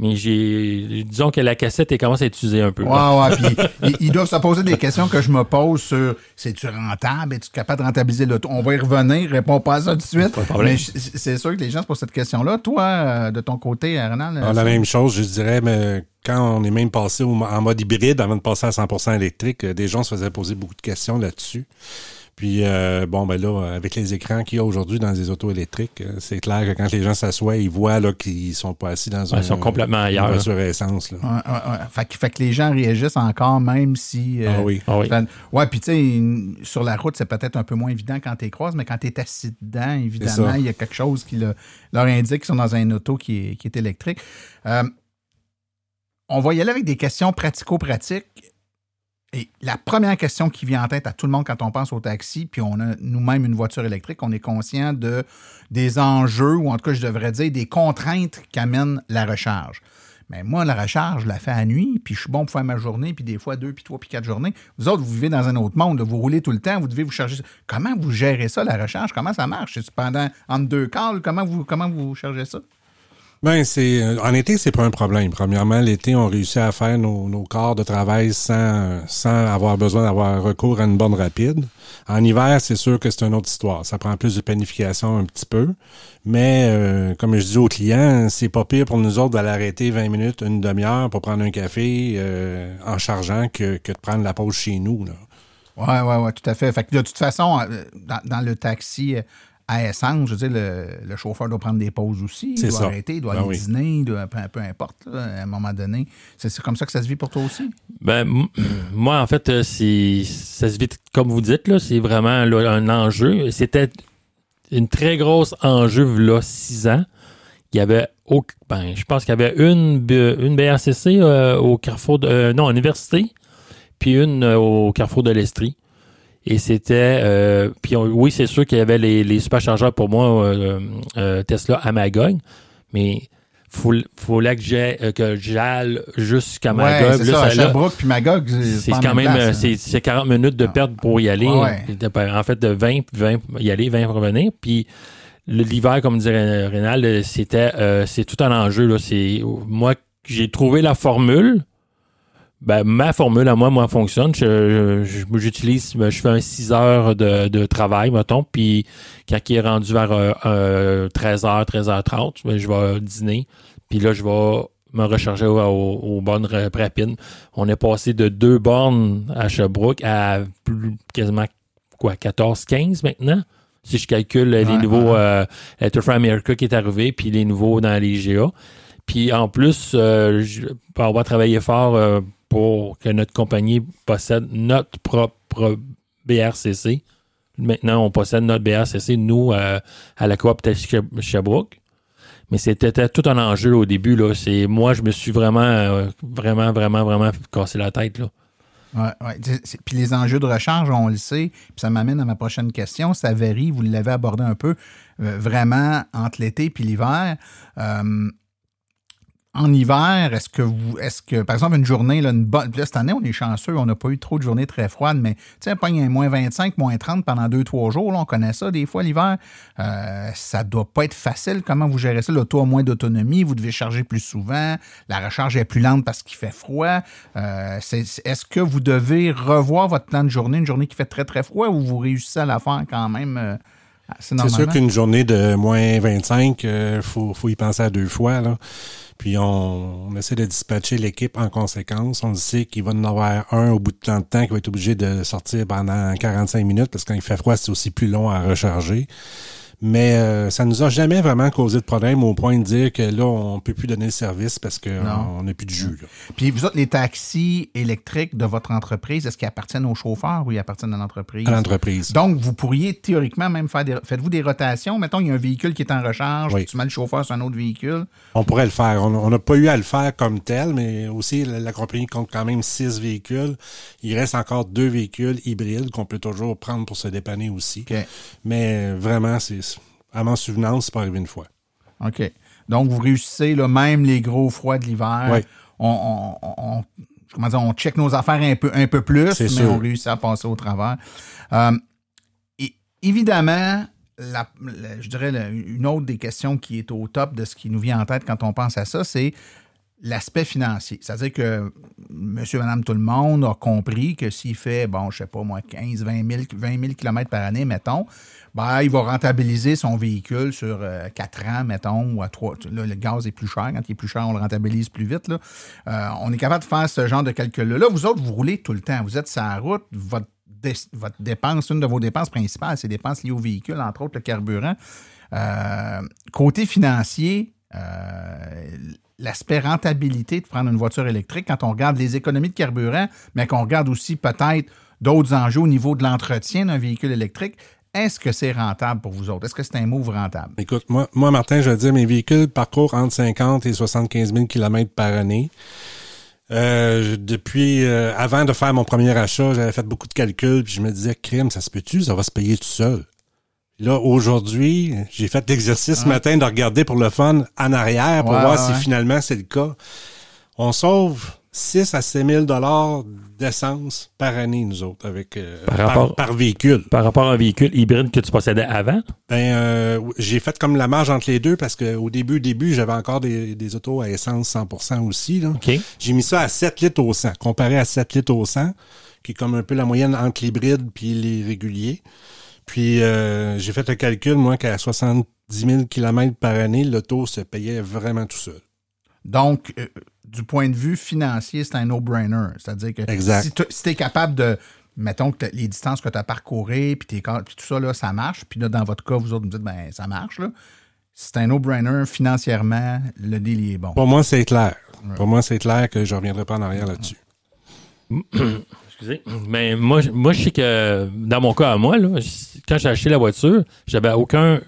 Mais j'ai disons que la cassette elle commence à être usée un peu. Ouais, là. ouais. Puis ils, doivent se poser des questions que je me pose sur c'est-tu rentable? Es-tu capable de rentabiliser l'auto? On va y revenir. Réponds pas à ça tout de suite. Pas de problème. Mais c'est sûr que les gens se posent cette question-là. Toi, euh, de ton côté, Renan, Ah, la même chose, je dirais, mais quand on est même passé au- en mode hybride, avant de passer à 100% électrique, euh, des gens se faisaient poser beaucoup de questions là-dessus. Puis, euh, bon, ben là, avec les écrans qu'il y a aujourd'hui dans les autos électriques, euh, c'est clair que quand les gens s'assoient, ils voient là, qu'ils sont pas assis dans Ouais, un, ils sont complètement ailleurs, une là. essence. Ouais, ouais, ouais. Fait, que- fait que les gens réagissent encore, même si. euh, Ah oui. Ah oui. fait- ouais, puis tu sais, sur la route, c'est peut-être un peu moins évident quand tu les croises, mais quand tu es assis dedans, évidemment, il y a quelque chose qui le- leur indique qu'ils sont dans un auto qui est, qui est électrique. Euh, on va y aller avec des questions pratico-pratiques. Et la première question qui vient en tête à tout le monde quand on pense au taxi, puis on a nous-mêmes une voiture électrique, on est conscient de, des enjeux, ou en tout cas, je devrais dire, des contraintes qu'amène la recharge. Mais moi, la recharge, je la fais à nuit, puis je suis bon pour faire ma journée, puis des fois deux, puis trois, puis quatre journées. Vous autres, vous vivez dans un autre monde, vous roulez tout le temps, vous devez vous charger. Comment vous gérez ça, la recharge? Comment ça marche? C'est pendant entre deux calls, comment vous, comment vous chargez ça? Ben, c'est euh, en été, c'est pas un problème. Premièrement, l'été, on réussit à faire nos, nos corps de travail sans, sans avoir besoin d'avoir recours à une borne rapide. En hiver, c'est sûr que c'est une autre histoire. Ça prend plus de planification un petit peu. Mais euh, comme je dis aux clients, c'est pas pire pour nous autres d'aller arrêter 20 minutes, une demi-heure pour prendre un café euh, en chargeant que, que de prendre la pause chez nous. Là. Ouais, ouais, ouais, tout à fait. Fait que de toute façon, dans, dans le taxi à essence, je veux dire, le, le, chauffeur doit prendre des pauses aussi. Il doit ça. arrêter, il doit Ben aller oui. dîner, il doit, peu, peu importe, là, à un moment donné. C'est comme ça que ça se vit pour toi aussi? Ben, moi, en fait, euh, ça se vit comme vous dites, c'est vraiment là, un enjeu. C'était une très grosse enjeu, là, six ans. Il y avait, ben, je pense qu'il y avait une, une BRCC euh, au carrefour de, euh, non, à l'université, puis une euh, au carrefour de l'Estrie. Et c'était, euh, puis on- oui, c'est sûr qu'il y avait les, les superchargeurs pour moi, euh, euh, Tesla à Magog, mais faut, fallait que j'ai, euh, que j'aille jusqu'à Ouais, Magog. Là, ça, à Sherbrooke puis Magog, c'est quand même, euh, hein. c'est c'est 40 minutes de perte pour y aller. Ouais, ouais. En fait, de 20, puis 20 y aller, 20 revenir. Puis l'hiver, comme dirait Rénal, euh, c'était euh, c'est tout un enjeu. Là. C'est moi j'ai trouvé la formule. Ben, ma formule à moi, moi, fonctionne. Je- je- je- J'utilise, je fais un 6 heures de, de travail, mettons, puis quand il est rendu vers euh, euh, 13h, 13h30, ben, je vais dîner, puis là, je vais me recharger aux, aux- bornes ra- rapides. On est passé de deux bornes à Sherbrooke à plus, quasiment, quoi, 14, 15 maintenant? Si je calcule euh, les Ouais, nouveaux ouais. euh, Electrify America qui est arrivé, puis les nouveaux dans les GA. Puis en plus, euh, je- on va travailler fort euh, pour que notre compagnie possède notre propre BRCC. Maintenant, on possède notre BRCC, nous, euh, à la coop Sherbrooke. Mais c'était tout un enjeu au début. Là. Moi, je me suis vraiment, euh, vraiment, vraiment, vraiment cassé la tête. Là. Ouais, ouais. Puis les enjeux de recharge, on le sait, puis ça m'amène à ma prochaine question. Ça varie, vous l'avez abordé un peu, euh, vraiment entre l'été puis l'hiver. En hiver, est-ce que vous, est-ce que, par exemple, une journée, là, une bonne, cette année, on est chanceux, on n'a pas eu trop de journées très froides, mais tu sais, pogne un moins 25, moins 30 pendant 2-3 jours, là, on connaît ça des fois l'hiver. Euh, ça doit pas être facile. Comment vous gérez ça? L'auto a moins d'autonomie, vous devez charger plus souvent, la recharge est plus lente parce qu'il fait froid. Euh, est-ce que vous devez revoir votre plan de journée, une journée qui fait très très froid, ou vous réussissez à la faire quand même euh, C'est normalement? sûr qu'une journée de moins 25, il faut, faut y penser à deux fois. Là. Puis on, on essaie de dispatcher l'équipe en conséquence. On sait qu'il va en avoir un au bout de tant de temps qui va être obligé de sortir pendant 45 minutes parce que quand il fait froid, c'est aussi plus long à recharger. Mais euh, ça nous a jamais vraiment causé de problème au point de dire que là, on peut plus donner le service parce qu'on n'a plus de jus. là. Puis vous autres, les taxis électriques de votre entreprise, est-ce qu'ils appartiennent aux chauffeurs ou ils appartiennent à l'entreprise? À l'entreprise. Donc, vous pourriez théoriquement même faire des... Faites-vous des rotations? Mettons, il y a un véhicule qui est en recharge, Oui. tu mets le chauffeur sur un autre véhicule. On pourrait le faire. On n'a pas eu à le faire comme tel, mais aussi la, la compagnie compte quand même six véhicules. Il reste encore deux véhicules hybrides qu'on peut toujours prendre pour se dépanner aussi. Mais vraiment, c'est à mon souvenance, c'est pas arrivé une fois. OK. Donc, vous réussissez, là, même les gros froids de l'hiver. Oui. On, on, on- comment dire, on check nos affaires un peu, un peu plus, mais sûr. on réussit à passer au travers. Euh, et évidemment, la- la- je dirais la- une autre des questions qui est au top de ce qui nous vient en tête quand on pense à ça, c'est l'aspect financier. C'est-à-dire que monsieur, madame, tout le monde a compris que s'il fait, bon, je sais pas moi, 15, 20 000, 20 000 km par année, mettons, ben, il va rentabiliser son véhicule sur 4 ans, mettons, ou à 3. Là, le gaz est plus cher. Quand il est plus cher, on le rentabilise plus vite. Là. Euh, on est capable de faire ce genre de calcul-là. Là, vous autres, vous roulez tout le temps. Vous êtes sur la route. Votre, votre dépense, une de vos dépenses principales, c'est dépenses liées au véhicule, entre autres le carburant. Euh, côté financier, euh, l'aspect rentabilité de prendre une voiture électrique, quand on regarde les économies de carburant, mais qu'on regarde aussi peut-être d'autres enjeux au niveau de l'entretien d'un véhicule électrique, est-ce que c'est rentable pour vous autres? Est-ce que c'est un move rentable? Écoute, moi, moi, Martin, je veux dire, mes véhicules parcourent entre 50 et 75 000 km par année. Euh, depuis euh, avant de faire mon premier achat, j'avais fait beaucoup de calculs, puis je me disais, crime, ça se peut-tu, ça va se payer tout seul. Là, aujourd'hui, j'ai fait l'exercice ce Ah. matin de regarder pour le fun en arrière pour Ouais, voir ouais. si finalement c'est le cas. On sauve 6 à 6 000 dollars d'essence par année, nous autres, avec euh, Par par, rapport- par véhicule. Par rapport à un véhicule hybride que tu possédais avant? Ben, euh, j'ai fait comme la marge entre les deux parce qu'au début, début, j'avais encore des, des autos à essence 100% aussi. Là. J'ai mis ça à 7 litres au 100, comparé à 7 litres au 100, qui est comme un peu la moyenne entre l'hybride puis les réguliers. Puis euh, j'ai fait le calcul, moi, qu'à 70 000 km par année, l'auto se payait vraiment tout seul. Donc, euh, du point de vue financier, c'est un no-brainer. C'est-à-dire que Exact. si tu es capable de, mettons que les distances que tu as parcourées, puis, tes puis tout ça, là, ça marche. Puis là, dans votre cas, vous autres, vous dites, ben, ça marche. là. C'est un no-brainer. Financièrement, le deal il est bon. Pour moi, c'est clair. Pour moi, c'est clair que je reviendrai pas en arrière là-dessus. Excusez. Mais moi, je- moi, je sais que dans mon cas à moi, là, quand j'ai acheté la voiture, j'avais aucun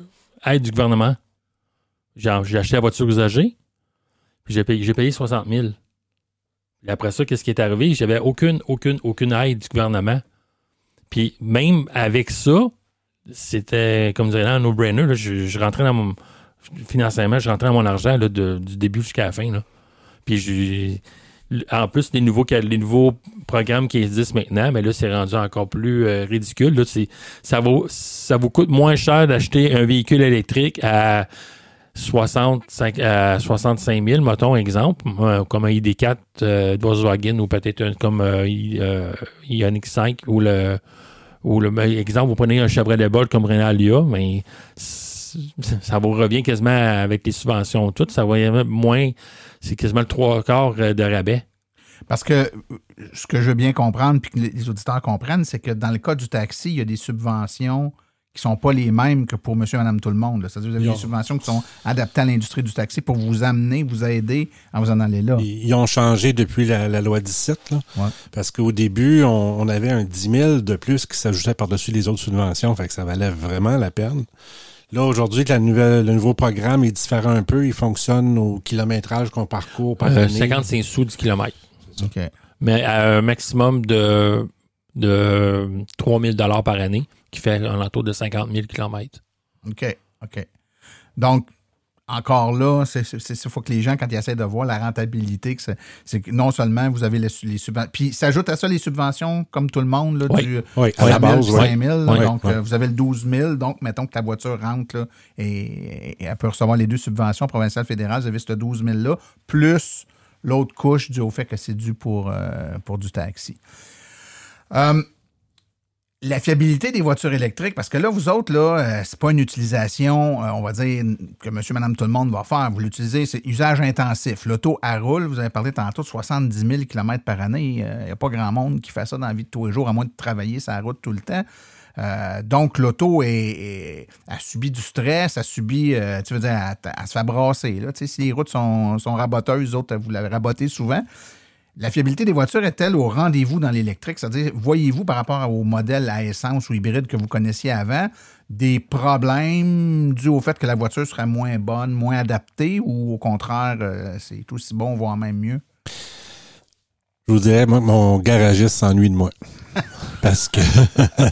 aide du gouvernement. J'ai j'ai acheté la voiture usagée, j'ai payé, j'ai payé 60 000. Et après ça, qu'est-ce qui est arrivé? J'avais aucune, aucune, aucune aide du gouvernement. Puis même avec ça, c'était, comme dirait un no-brainer. là, Je, rentrais dans mon. Financièrement, je rentrais dans mon argent là, de- du début jusqu'à la fin. Là. Puis en plus, les nouveaux, les nouveaux programmes qui existent maintenant, mais là, c'est rendu encore plus euh, ridicule. Là, c'est- ça, ça vous coûte moins cher d'acheter un véhicule électrique à 65, à 65 000, mettons, exemple, euh, comme un ID4 euh, de Volkswagen ou peut-être comme euh, euh, Ioniq 5 ou le, ou le ben, exemple, vous prenez un Chevrolet Bolt comme Renault Alia, mais c- ça vous revient quasiment avec les subventions toutes, ça va moins, c'est quasiment le trois quarts euh, de rabais. Parce que euh, ce que je veux bien comprendre, puis que les auditeurs comprennent, c'est que dans le cas du taxi, il y a des subventions qui sont pas les mêmes que pour monsieur et madame tout le monde. C'est-à-dire que vous avez des subventions qui sont adaptées à l'industrie du taxi pour vous amener, vous aider à vous en aller là. Ils ont changé depuis la, la loi 17, là. Ouais. Parce qu'au début, on, on avait un 10 000 de plus qui s'ajoutait par-dessus les autres subventions, fait que ça valait vraiment la peine. Là, aujourd'hui, que la nouvelle, le nouveau programme est différent un peu. Il fonctionne au kilométrage qu'on parcourt par Euh, année. 55 sous du kilomètre. Mais à un maximum de, de 3 000 par année, qui fait un entour de 50 000 km. OK. OK. Donc, encore là, c'est il faut que les gens, quand ils essaient de voir la rentabilité, que c'est- que non seulement vous avez les, les subventions, puis s'ajoute à ça les subventions, comme tout le monde, là, Oui. du Oui, à 3 la 000, base, du oui. 5 000, là, Oui, donc oui. euh, vous avez le 12 000, donc mettons que ta voiture rentre là, et, et elle peut recevoir les deux subventions provinciales, fédérales, vous avez ce 12 000-là, plus l'autre couche due au fait que c'est dû pour, euh, pour du taxi. Euh, la fiabilité des voitures électriques, parce que là, vous autres, là, euh, c'est pas une utilisation, euh, on va dire, que monsieur, madame, tout le monde va faire. Vous l'utilisez, c'est usage intensif. L'auto, elle roule, vous avez parlé tantôt de 70 000 km par année. Il n'y a pas grand monde qui fait ça dans la vie de tous les jours, à moins de travailler sa route tout le temps. Euh, donc, l'auto est, a subi du stress, a subi, euh, tu veux dire, elle, elle se fait brasser. Là. Si les routes sont, sont raboteuses, autres, vous l'avez raboté souvent. La fiabilité des voitures est-elle au rendez-vous dans l'électrique? C'est-à-dire, voyez-vous par rapport au modèle à essence ou hybride que vous connaissiez avant, des problèmes dus au fait que la voiture serait moins bonne, moins adaptée ou au contraire, euh, c'est aussi bon, voire même mieux? Je vous dirais, moi, mon garagiste s'ennuie de moi. Parce que,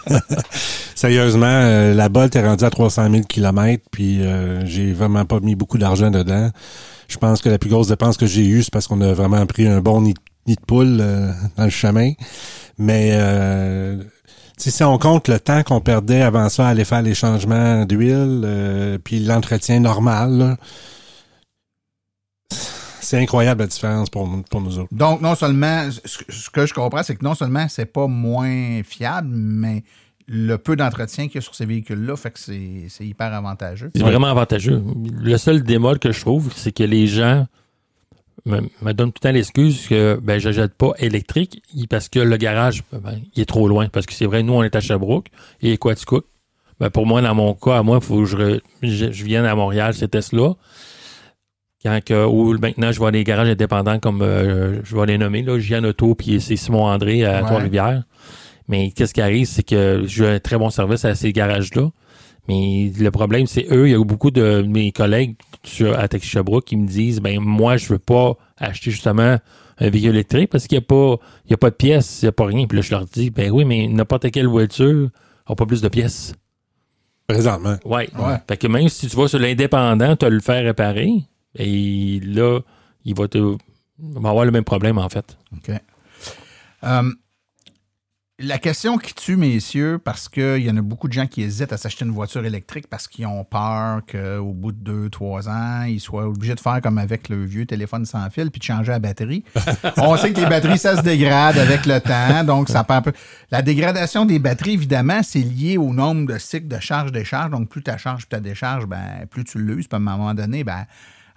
sérieusement, euh, la Bolt est rendue à 300 000 km, puis euh, j'ai vraiment pas mis beaucoup d'argent dedans. Je pense que la plus grosse dépense que j'ai eue, c'est parce qu'on a vraiment pris un bon nid, nid de poule euh, dans le chemin. Mais euh, si on compte le temps qu'on perdait avant ça à aller faire les changements d'huile, euh, puis l'entretien normal, là, c'est incroyable la différence pour, pour nous autres. Donc, non seulement, ce que- ce que je comprends, c'est que non seulement c'est pas moins fiable, mais le peu d'entretien qu'il y a sur ces véhicules-là fait que c'est c'est hyper avantageux. C'est vraiment avantageux. Le seul démol que je trouve, c'est que les gens me, me donnent tout le temps l'excuse que ben, je jette pas électrique parce que le garage ben, il est trop loin. Parce que c'est vrai, nous, on est à Sherbrooke et Quaticook. Ben, pour moi, dans mon cas, à moi, il faut que je, re- je, je vienne à Montréal, c'est Tesla. Quand que, ou maintenant, je vois des garages indépendants comme euh, je vais les nommer, là, Gian Auto, puis c'est Simon André à Ouais. Trois-Rivières. Mais qu'est-ce qui arrive, c'est que j'ai un très bon service à ces garages-là. Mais le problème, c'est eux, il y a beaucoup de mes collègues sur, à Taxi Sherbrooke qui me disent ben moi, je veux pas acheter justement un véhicule électrique parce qu'il n'y a, pas- il y a pas de pièces, il n'y a pas rien. Puis là, je leur dis, ben oui, mais n'importe quelle voiture n'a pas plus de pièces. Présentement. Ouais. Ouais. Fait que même si tu vas sur l'indépendant, tu as le faire réparer, et là, il va te. va avoir le même problème, en fait. OK. Euh, la question qui tue, messieurs, parce qu'il y en a beaucoup de gens qui hésitent à s'acheter une voiture électrique parce qu'ils ont peur qu'au bout de deux, trois ans, ils soient obligés de faire comme avec le vieux téléphone sans fil puis de changer la batterie. On sait que les batteries, ça se dégrade avec le temps, donc ça prend un peu. La dégradation des batteries, évidemment, c'est lié au nombre de cycles de charge-décharge. Donc, plus tu charge, plus tu décharge, ben, plus tu l'uses. Puis à un moment donné, ben,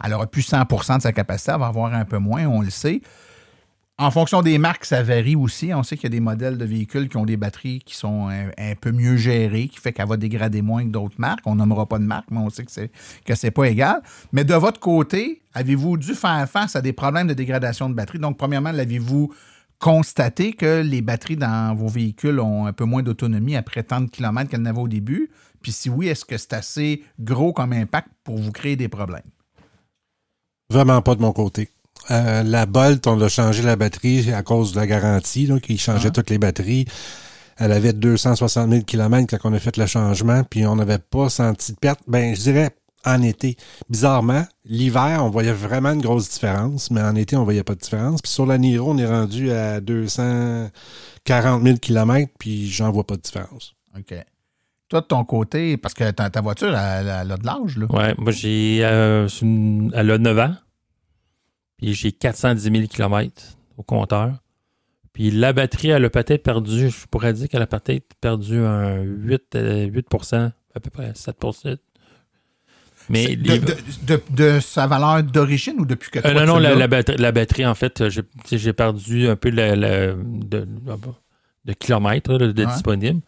elle aura plus 100% de sa capacité, elle va avoir un peu moins, on le sait. En fonction des marques, ça varie aussi. On sait qu'il y a des modèles de véhicules qui ont des batteries qui sont un, peu mieux gérées, qui fait qu'elle va dégrader moins que d'autres marques. On nommera pas de marque, mais on sait que c'est que c'est pas égal. Mais de votre côté, avez-vous dû faire face à des problèmes de dégradation de batterie? Donc, premièrement, l'avez-vous constaté que les batteries dans vos véhicules ont un peu moins d'autonomie après tant de kilomètres qu'elles n'avaient au début? Puis si oui, est-ce que c'est assez gros comme impact pour vous créer des problèmes? Vraiment pas de mon côté. Euh, la Bolt, on a changé la batterie à cause de la garantie, là, qui changeait Ah. toutes les batteries. Elle avait 260 000 km quand on a fait le changement, puis on n'avait pas senti de perte. Ben, je dirais en été. Bizarrement, l'hiver, on voyait vraiment une grosse différence, mais en été, on voyait pas de différence. Puis sur la Niro, on est rendu à 240 000 km, puis j'en vois pas de différence. OK. Toi, de ton côté, parce que ta, ta voiture, elle, elle a de l'âge, là. Ouais, moi, j'ai. euh, elle a 9 ans. Puis j'ai 410 000 km au compteur. Puis la batterie, elle a peut-être perdu, je pourrais dire qu'elle a peut-être perdu un 8, euh, 8 à peu près 7 Mais les- de, de- de- de sa valeur d'origine ou depuis que Euh, non, non, la, batterie, la batterie, en fait, j'ai perdu un peu la- de, kilomètres là, de Ouais. disponibles.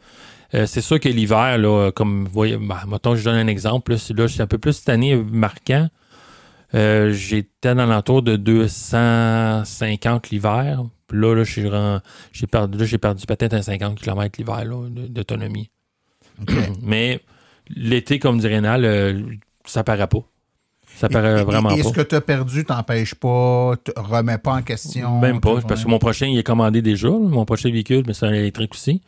Euh, c'est sûr que l'hiver, comme vous voyez, bah, mettons, je donne un exemple, là, c'est un peu plus cette année marquant. Euh, J'étais dans l'entour de 250 l'hiver. Puis là, là, j'ai perdu, perdu peut-être un 50 km l'hiver d'autonomie. Mais l'été, comme dirait Rénal, euh, ça paraît pas. Ça paraît Et- vraiment et, pas. Est-ce que tu as perdu t'empêche pas, te remets pas en question? Même pas, parce que mon prochain, il est commandé déjà. Mon prochain véhicule, mais c'est un électrique aussi.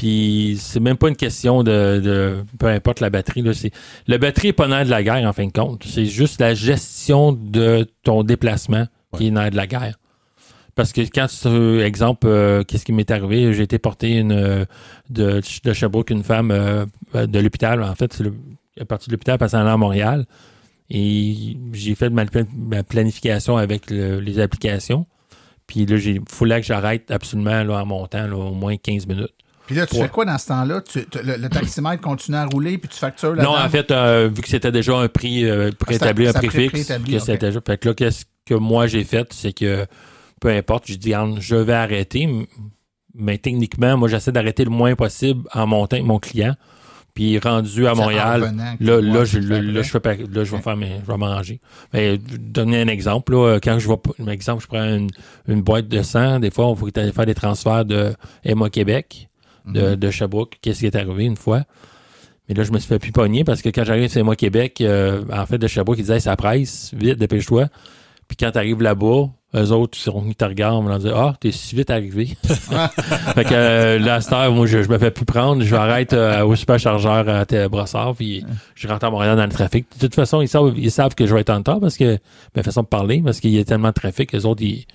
Puis c'est même pas une question de, de- peu importe la batterie. Là, c'est, la batterie n'est pas nerf de la guerre, en fin de compte. C'est juste la gestion de ton déplacement qui est nerf de la guerre. Parce que quand tu, exemple, euh, qu'est-ce qui m'est arrivé? J'ai été porter une euh, de, de Sherbrooke, une femme euh, de l'hôpital. En fait, c'est le, elle est partie de l'hôpital parce qu'elle est à Montréal. Et j'ai fait ma, ma planification avec le- les applications. Puis là, il fallait que j'arrête absolument là, en montant là, au moins 15 minutes. Puis là, tu Ouais. fais quoi dans ce temps-là? Tu- le, le taximètre continue à rouler puis tu factures la Non, en fait, euh, vu que c'était déjà un prix euh, préétabli, Ah, un prix fixe, que déjà. Fait que là, qu'est-ce que moi j'ai fait, c'est que peu importe, je dis, je vais arrêter, mais techniquement, moi, j'essaie d'arrêter le moins possible en montant avec mon client. Puis rendu à Montréal, là, là, je, là, là, je fais là, je vais faire mes, je vais manger. Mais donner un exemple, là, quand je vais, par exemple, je prends une, une boîte de sang, des fois, on faut aller faire des transferts de Emma Québec, de, Mhm. de Sherbrooke. Qu'est-ce qui est arrivé une fois? Mais là, je me suis fait plus pogner parce que quand j'arrive chez moi Québec, euh, en fait, de Sherbrooke, ils disaient Hey, ça presse, vite, dépêche-toi. Puis quand tu arrives là-bas, eux autres, ils te regardent, ils dire Ah, t'es si vite arrivé. fait que euh, là, à cette heure, moi, je, je me fais plus prendre. Je m'arrête euh, au superchargeur à T- Brossard, puis je rentre à Montréal dans le trafic. De toute façon, ils savent, ils savent que je vais être en retard parce que, ma façon de parler, parce qu'il y a tellement de trafic, les autres, ils.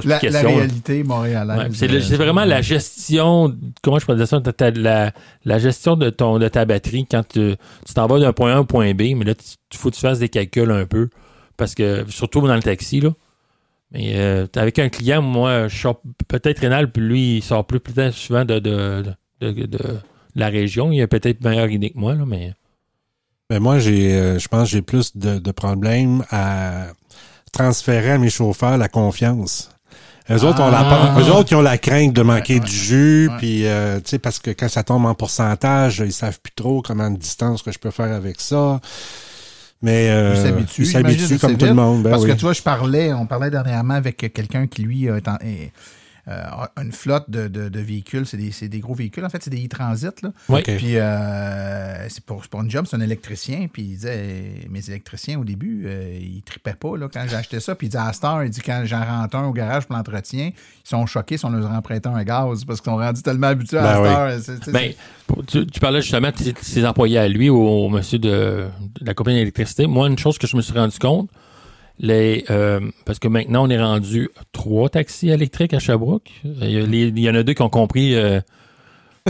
Plus La, réalité montréalaise. Ouais, c'est, le- euh, c'est vraiment la gestion, comment je peux dire ça, de ta- la, la gestion de ton de ta batterie quand tu, tu t'en vas d'un point A à un point B, mais là, il faut que tu fasses des calculs un peu. Parce que, surtout dans le taxi, là. Mais euh, avec un client, moi, je sors peut-être Rénal, puis lui, il sort plus peut-être souvent de, de, de, de- de la région. Il a peut-être meilleure idée que moi, là, mais. Mais moi, j'ai, euh, je pense que j'ai plus de, de problèmes à transférer à mes chauffeurs la confiance. Eux autres, ont la, Ah. eux autres, ils ont la crainte de manquer Ouais, du jus, puis euh, tu sais, parce que quand ça tombe en pourcentage, ils savent plus trop comment de distance que je peux faire avec ça. Mais euh, Ils s'habituent, comme tout le monde. Ben Parce oui. que tu vois, je parlais, on parlait dernièrement avec quelqu'un qui, lui, est- euh, a une flotte de, de- de véhicules. C'est des, c'est des gros véhicules. En fait, c'est des e-transit. là. Oui. Puis euh, c'est pour, pour une job, c'est un électricien. Puis il disait, euh, mes électriciens au début, euh, ils tripaient pas là, quand j'ai acheté ça. Puis il dit à Star, il dit quand j'en rentre un au garage pour l'entretien, ils sont choqués si on leur prête un gaz parce qu'ils sont rendus tellement habitués à Ben Star. Ben, tu, tu parlais justement de ses, de ses employés à lui, au, au monsieur de, de la compagnie d'électricité. Moi, une chose que je me suis rendu compte, les, euh, parce que maintenant, on est rendu trois taxis électriques à Sherbrooke. Il y, il en a deux qui ont compris, euh,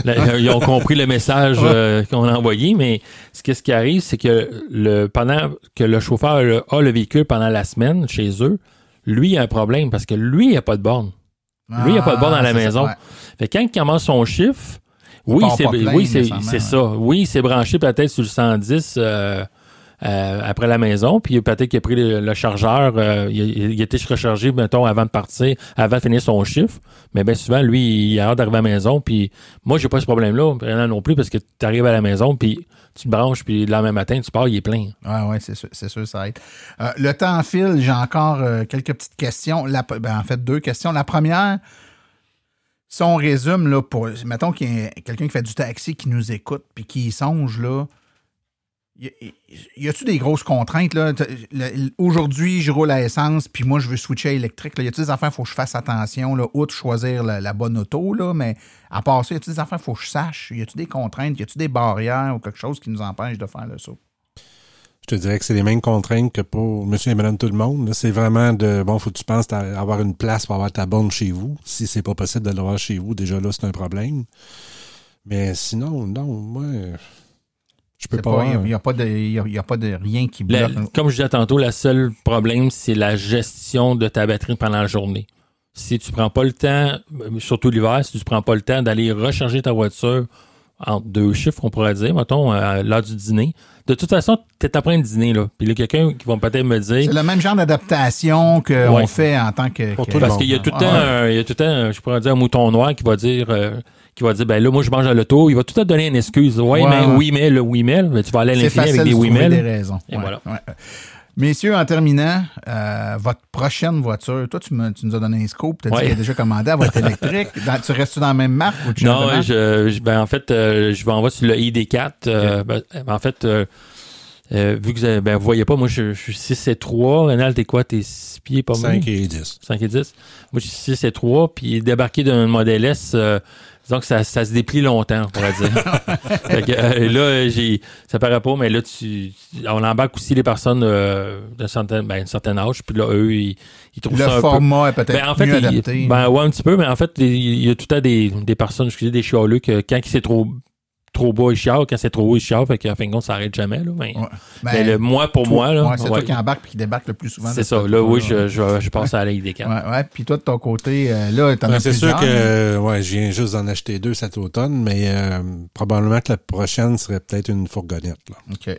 la- ils ont compris le message euh, qu'on a envoyé, mais ce, que- ce qui arrive, c'est que le, pendant que le chauffeur a le, a le véhicule pendant la semaine chez eux, lui, il a un problème parce que lui, il n'a pas de borne. Lui, il n'y a pas de borne dans la Ah, ça, maison. Fait quand il commence son chiffre, Il oui, c'est oui, c'est ça. Oui, c'est branché peut-être sur le 110 euh, euh, après la maison, puis peut-être qu'il a pris le, chargeur, euh, il, il été rechargé, mettons, avant de partir, avant de finir son chiffre. Mais bien souvent, lui, il a hâte d'arriver à la maison, puis moi, j'ai pas ce problème-là, non plus, parce que tu arrives à la maison, puis tu te branches, puis le lendemain matin, tu pars, il est plein. Ouais, ouais, c'est sûr, ça aide. Euh, le temps file, j'ai encore quelques petites questions. Ben, en fait, deux questions. La première, si on résume, là, pour, mettons qu'il y a quelqu'un qui fait du taxi qui nous écoute puis qui y songe, là, y, a-tu des grosses contraintes, Aujourd'hui, je roule à essence, puis moi, je veux switcher à électrique. Là. Y a-tu des affaires, il faut que je fasse attention, là, outre choisir la, bonne auto, là, mais à part ça, y a-tu des affaires, il faut que je sache? Y a-tu des contraintes? Y a-tu des barrières ou quelque chose qui nous empêche de faire le saut? Je te dirais que c'est les mêmes contraintes que pour monsieur et madame tout le monde. C'est vraiment de, bon, faut que tu penses avoir une place pour avoir ta borne chez vous. Si c'est pas possible de l'avoir chez vous, déjà là, c'est un problème. Mais sinon, non, moi, je peux pas. Il n'y a, pas de- y a- y a pas de rien qui La- bloque. comme je disais tantôt, le seul problème, c'est la gestion de ta batterie pendant la journée. Si tu prends pas le temps, surtout l'hiver, si tu prends pas le temps d'aller recharger ta voiture entre deux chiffres, on pourrait dire, mettons, à l'heure du dîner. De toute façon, tu es en train de dîner, là. Puis il y a quelqu'un qui va peut-être me dire. C'est le même genre d'adaptation qu'on Ouais. fait en tant que. Pour que- tout Parce qu'il y a tout le temps, Ah, un- il y a tout le temps, un- je pourrais dire, un mouton noir qui va dire, euh, qui va dire, ben là, moi, je mange à l'auto. Il va tout temps donner une excuse. Ouais, Ouais, mais ouais. oui, mais le oui, mais, ben, tu vas aller à l'infini avec des de oui, trouver mais. des raisons. Et Ouais, voilà. ouais. Messieurs, en terminant, euh, votre prochaine voiture, toi, tu, me- tu nous as donné un scoop, tu as dit Ouais. qu'elle est déjà commandée, elle va être électrique. Dans- tu restes dans la même marque ou tu changes de Non, marque? je, je- ben, en fait, euh, je vais en voir sur le ID4. euh, ben, en fait, euh, euh, vu que vous, avez- ben, vous voyez pas, moi, je, je suis 6 et 3. Rénal, t'es quoi? T'es 6 pieds, pas mal? 5 et 10. 5 et 10. Moi, je suis 6 et 3. Puis débarquer d'un modèle S, que ça, ça se déplie longtemps, on pourrait dire. Fait que, euh, là, j'ai, ça paraît pas, mais là, tu, on embarque aussi les personnes euh, d'un certain, ben, un certain âge. Puis là, eux, ils, ils trouvent Le ça un peu- format est peut-être Ben, en fait, mieux il- adapté. Ben, ouais, un petit peu, mais en fait, il y a tout le temps des, des personnes, excusez, des chialeux que quand c'est trop, trop bas, ils chialent. Quand c'est trop haut, ils chialent. Fait qu'en fin de compte, ça arrête jamais, là. Mais, Ouais. mais Ben, le, moi, pour toi- moi, là. ouais, c'est toi qui embarque et qui débarque le plus souvent. C'est ça. Là, oui, je, je, je passe à la ID4. Ouais, ouais. Puis toi, de ton côté, euh, là, t'en Ben, as c'est sûr que euh, ouais, je viens juste d'en acheter deux cet automne, mais euh, probablement que la prochaine serait peut-être une fourgonnette. Là. OK.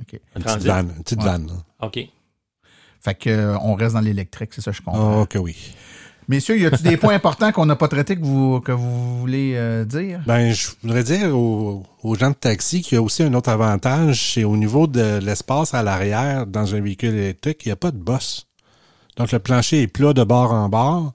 OK. Une petite vanne. Une petite Ouais. vanne. OK. Fait que, euh, on reste dans l'électrique, c'est ça, je comprends. Oh, que oui. Messieurs, y a-t-il des points importants qu'on n'a pas traités que vous, que vous voulez euh, dire? Ben, je voudrais dire aux, aux gens de taxi qu'il y a aussi un autre avantage, c'est au niveau de l'espace à l'arrière dans un véhicule électrique, il n'y a pas de bosse. Donc, le plancher est plat de bord en bord.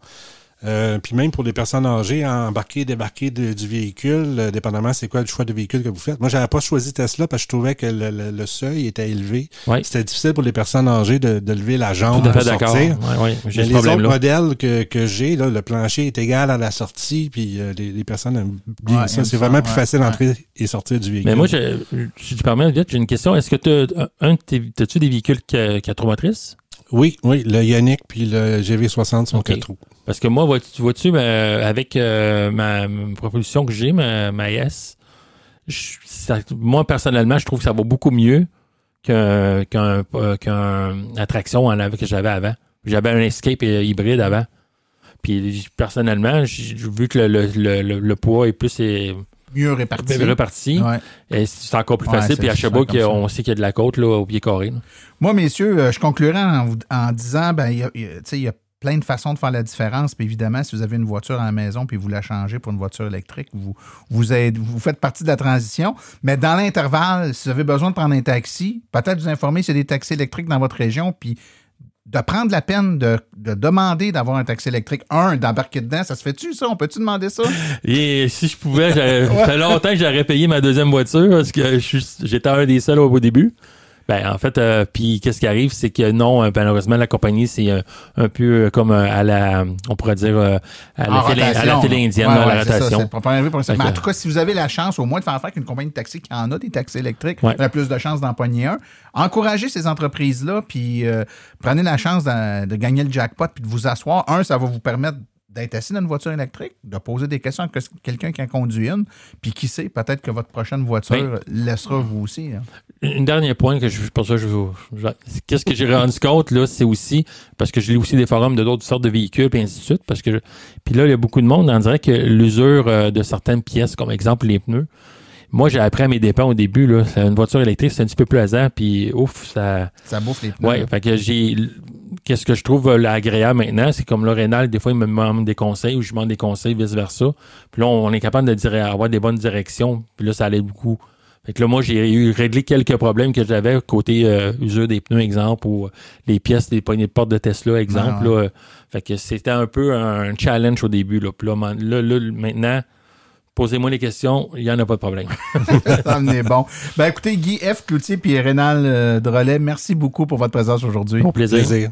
Euh, puis même pour les personnes âgées, embarquer, débarquer de- du véhicule, euh, dépendamment c'est quoi le choix de véhicule que vous faites. Moi, j'avais pas choisi Tesla parce que je trouvais que le, le- le seuil était élevé. Ouais. C'était difficile pour les personnes âgées de, de lever la jambe Tout à fait pour d'accord. sortir. Ouais, ouais, j'ai Mais les autres modèles que, que j'ai, là, le plancher est égal à la sortie, puis euh, les, les personnes aiment bien Ouais, ça. C'est vraiment plus ouais, facile ouais. d'entrer et sortir du véhicule. Mais moi, je- si tu permets, vite, j'ai une question. Est-ce que tu un, de tes- t'as-tu des véhicules qui quatre roues motrices? Oui, oui, le Yannick puis le GV60 sont Ok. quatre roues. Parce que moi, vois-tu, vois-tu ben, avec euh, ma, ma proposition que j'ai, ma, ma S, je- ça- moi, personnellement, je trouve que ça va beaucoup mieux qu'un, qu'un, euh, qu'un attraction en que j'avais avant. J'avais un Escape euh, hybride avant. Puis, personnellement, vu que le, le, le, le- poids est plus est Mieux réparti. reparti. Ouais. Et c'est encore plus Ouais, facile. Puis à Sherbrooke, on sait qu'il y a de la côte là, au pied carré. là. Moi, messieurs, euh, je conclurai en, vous- en disant, ben, il y a- il y a- plein de façons de faire la différence. Puis évidemment, si vous avez une voiture à la maison puis vous la changez pour une voiture électrique, vous, vous, êtes- vous faites partie de la transition. Mais dans l'intervalle, si vous avez besoin de prendre un taxi, peut-être vous informer s'il y a des taxis électriques dans votre région. Puis de prendre la peine de, de demander d'avoir un taxi électrique. Un, d'embarquer dedans, ça se fait-tu, ça? On peut-tu demander ça? Et si je pouvais, ça fait longtemps que j'aurais payé ma deuxième voiture parce que j'étais un des seuls au début. Ben, en fait, euh, puis qu'est-ce qui arrive, c'est que non, euh, malheureusement, la compagnie, c'est euh, un peu euh, comme euh, à la, on pourrait dire, euh, à, la télé, à la télé indienne, Ouais, la ça, pas pour ça. Mais en tout cas, si vous avez la chance au moins de faire affaire avec une compagnie de taxi qui en a des taxis électriques, Ouais. on a plus de chances d'en pogner un. Encouragez ces entreprises-là, puis euh, prenez la chance de, de gagner le jackpot, puis de vous asseoir. Un, ça va vous permettre d'être assis dans une voiture électrique, de poser des questions à que- quelqu'un qui en conduit une, puis qui sait, peut-être que votre prochaine voiture Ben, laissera vous aussi. hein. Un dernier point que je pour ça je vous qu'est-ce que j'ai rendu compte là c'est aussi parce que je lis aussi des forums de d'autres sortes de véhicules et ainsi de suite parce que je- puis là il y a beaucoup de monde on dirait que l'usure euh, de certaines pièces comme exemple les pneus moi j'ai appris à mes dépens au début là une voiture électrique c'est un petit peu plus hasard puis ouf ça Ça bouffe les pneus. ouais fait que j'ai qu'est-ce que je trouve euh, agréable maintenant c'est comme le Rénal des fois il me demande des conseils ou je demande des conseils vice versa puis là on est capable de dire avoir des bonnes directions puis là ça allait beaucoup fait que là, moi, j'ai eu réglé quelques problèmes que j'avais côté euh, usure des pneus, exemple, ou euh, les pièces des poignées de porte de Tesla, exemple. Ah ouais. là. Fait que c'était un peu un challenge au début. Là, Puis là, là, là, maintenant, posez-moi les questions, il n'y en a pas de problème. Ça en est bon. Ben écoutez, Guy F. Cloutier puis Rénal euh, Drolet, merci beaucoup pour votre présence aujourd'hui. Bon plaisir. Plaisir.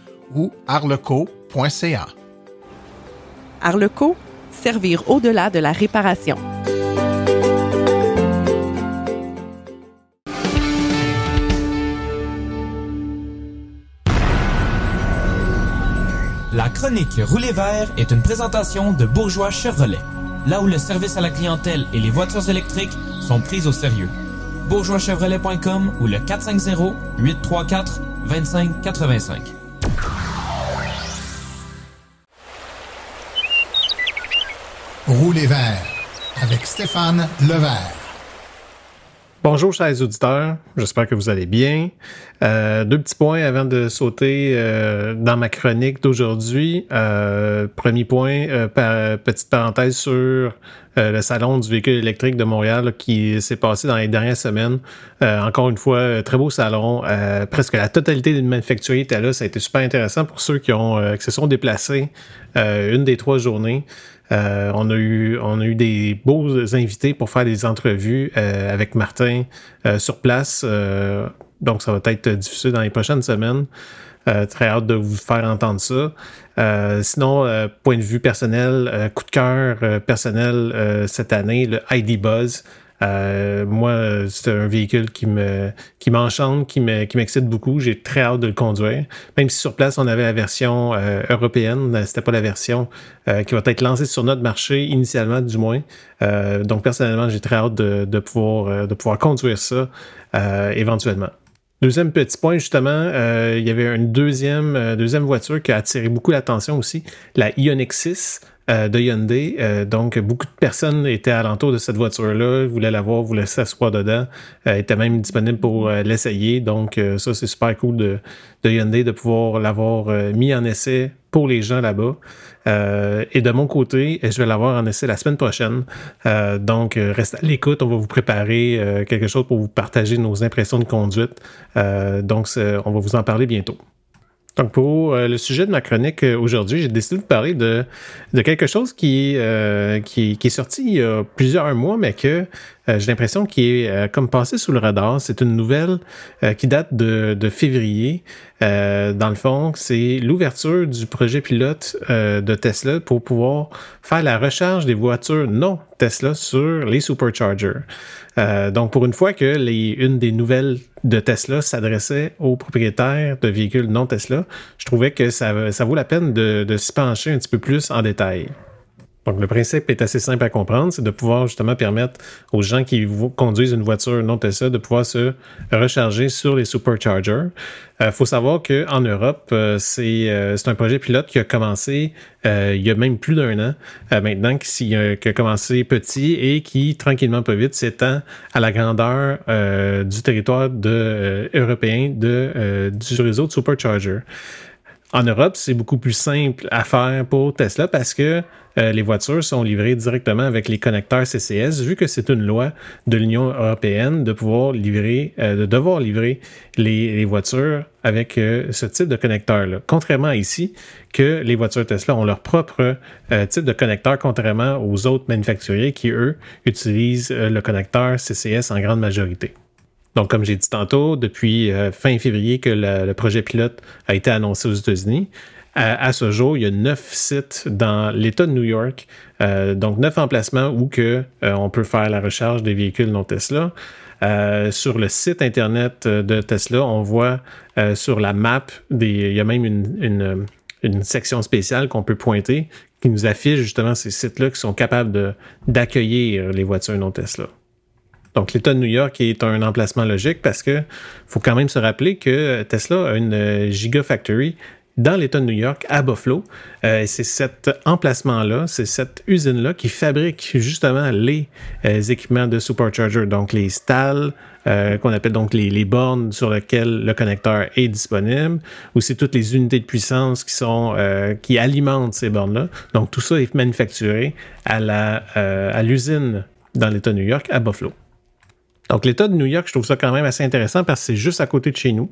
ou arleco.ca. Arleco, servir au-delà de la réparation. La chronique Rouler vert est une présentation de Bourgeois Chevrolet, là où le service à la clientèle et les voitures électriques sont prises au sérieux. bourgeoischevrolet.com ou le 450 834 2585. Rouler vert avec Stéphane Levert. Bonjour chers auditeurs, j'espère que vous allez bien. Euh, deux petits points avant de sauter euh, dans ma chronique d'aujourd'hui. Euh, premier point, petite parenthèse sur le salon du véhicule électrique de Montréal qui s'est passé dans les dernières semaines. Encore une fois, très beau salon. Presque la totalité des manufacturiers étaient là. Ça a été super intéressant pour ceux qui, ont, qui se sont déplacés une des trois journées. Euh, on, a eu, des beaux invités pour faire des entrevues euh, avec Martin euh, sur place. Donc, ça va être diffusé dans les prochaines semaines. Très hâte de vous faire entendre ça. Sinon, point de vue personnel, coup de cœur personnel cette année, le ID Buzz. Euh, moi, c'est un véhicule qui me qui m'enchante, qui me qui m'excite beaucoup. J'ai très hâte de le conduire. Même si sur place on avait la version euh, européenne, euh, c'était pas la version euh, qui va être lancée sur notre marché initialement, du moins. Donc personnellement, j'ai très hâte de, pouvoir de pouvoir conduire ça éventuellement. Deuxième petit point, justement, il y avait une deuxième, deuxième voiture qui a attiré beaucoup l'attention aussi, la Ioniq 6. Euh, de Hyundai. Euh, donc, beaucoup de personnes étaient alentour de cette voiture-là, voulaient la voir, voulaient s'asseoir dedans, euh, était même disponible pour euh, l'essayer. Donc, ça, c'est super cool de, Hyundai de pouvoir l'avoir mis en essai pour les gens là-bas. Et de mon côté, je vais l'avoir en essai la semaine prochaine. Donc, restez à l'écoute. On va vous préparer quelque chose pour vous partager nos impressions de conduite. Donc, on va vous en parler bientôt. Donc, pour euh, le sujet de ma chronique euh, aujourd'hui, j'ai décidé de parler de, de quelque chose euh, qui, qui est sorti il y a plusieurs mois, mais que euh, j'ai l'impression qu'il est euh, comme passé sous le radar. C'est une nouvelle euh, qui date de, de février. Euh, dans le fond, c'est l'ouverture du projet pilote euh, de Tesla pour pouvoir faire la recharge des voitures non Tesla sur les superchargers. Donc, pour une fois que les, une des nouvelles de Tesla s'adressait aux propriétaires de véhicules non Tesla, je trouvais que ça, ça vaut la peine de, de s'y pencher un petit peu plus en détail. Donc, le principe est assez simple à comprendre, c'est de pouvoir justement permettre aux gens qui conduisent une voiture non Tesla de pouvoir se recharger sur les superchargers. Il faut savoir qu'en Europe, euh, c'est euh, c'est un projet pilote qui a commencé euh, il y a même plus d'un an euh, maintenant, qui, euh, a commencé petit et qui, tranquillement pas vite, s'étend à la grandeur euh, du territoire de, euh, européen de, euh, du réseau de supercharger. En Europe, c'est beaucoup plus simple à faire pour Tesla parce que euh, les voitures sont livrées directement avec les connecteurs CCS, vu que c'est une loi de l'Union européenne de pouvoir livrer, euh, de devoir livrer les, voitures avec euh, ce type de connecteur-là. Contrairement ici, que les voitures Tesla ont leur propre type de connecteur, contrairement aux autres manufacturiers qui, eux, utilisent le connecteur CCS en grande majorité. Donc, comme j'ai dit tantôt, depuis euh, fin février que le projet pilote a été annoncé aux États-Unis, à, ce jour, il y a neuf sites dans l'État de New York, euh, donc neuf emplacements où que, euh, on peut faire la recharge des véhicules non Tesla. Sur le site internet de Tesla, on voit sur la map, des, il y a même une, une, section spéciale qu'on peut pointer qui nous affiche justement ces sites-là qui sont capables d'accueillir les voitures non Tesla. Donc, l'État de New York est un emplacement logique parce que faut quand même se rappeler que Tesla a une euh, Gigafactory dans l'État de New York, à Buffalo. Euh, c'est cet emplacement-là, c'est cette usine-là qui fabrique justement les euh, équipements de supercharger, donc les stalls, euh, qu'on appelle donc les, les bornes sur lesquelles le connecteur est disponible, aussi toutes les unités de puissance qui sont euh, qui alimentent ces bornes-là. Donc tout ça est manufacturé à la euh, à l'usine dans l'État de New York à Buffalo. Donc, l'État de New York, je trouve ça quand même assez intéressant parce que c'est juste à côté de chez nous.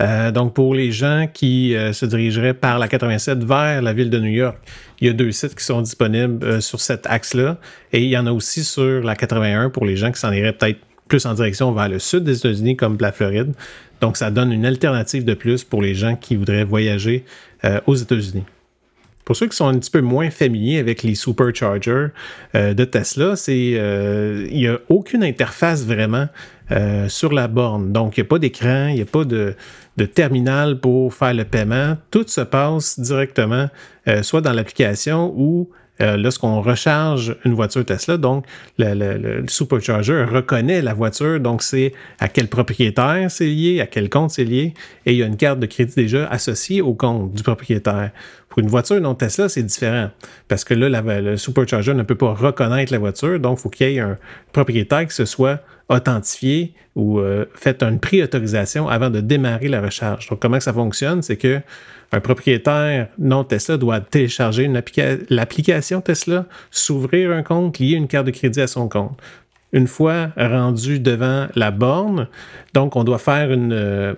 Euh, donc, pour les gens qui euh, se dirigeraient par la 87 vers la ville de New York, il y a deux sites qui sont disponibles euh, sur cet axe-là. Et il y en a aussi sur la 81 pour les gens qui s'en iraient peut-être plus en direction vers le sud des États-Unis, comme la Floride. Donc, ça donne une alternative de plus pour les gens qui voudraient voyager euh, aux États-Unis. Pour ceux qui sont un petit peu moins familiers avec les superchargers euh, de Tesla, c'est euh, il n'y a aucune interface vraiment euh, sur la borne. Donc, il n'y a pas d'écran, il n'y a pas de, terminal pour faire le paiement. Tout se passe directement, soit dans l'application ou lorsqu'on recharge une voiture Tesla, donc le- le supercharger reconnaît la voiture, donc c'est à quel propriétaire c'est lié, à quel compte c'est lié, et il y a une carte de crédit déjà associée au compte du propriétaire. Pour une voiture non Tesla, c'est différent, parce que là, le supercharger ne peut pas reconnaître la voiture, donc il faut qu'il y ait un propriétaire qui se soit authentifié ou euh, fait une pré-autorisation avant de démarrer la recharge. Donc, comment ça fonctionne? C'est que un propriétaire non Tesla doit télécharger l'application Tesla, s'ouvrir un compte, lier une carte de crédit à son compte. Une fois rendu devant la borne, donc on doit faire une, euh,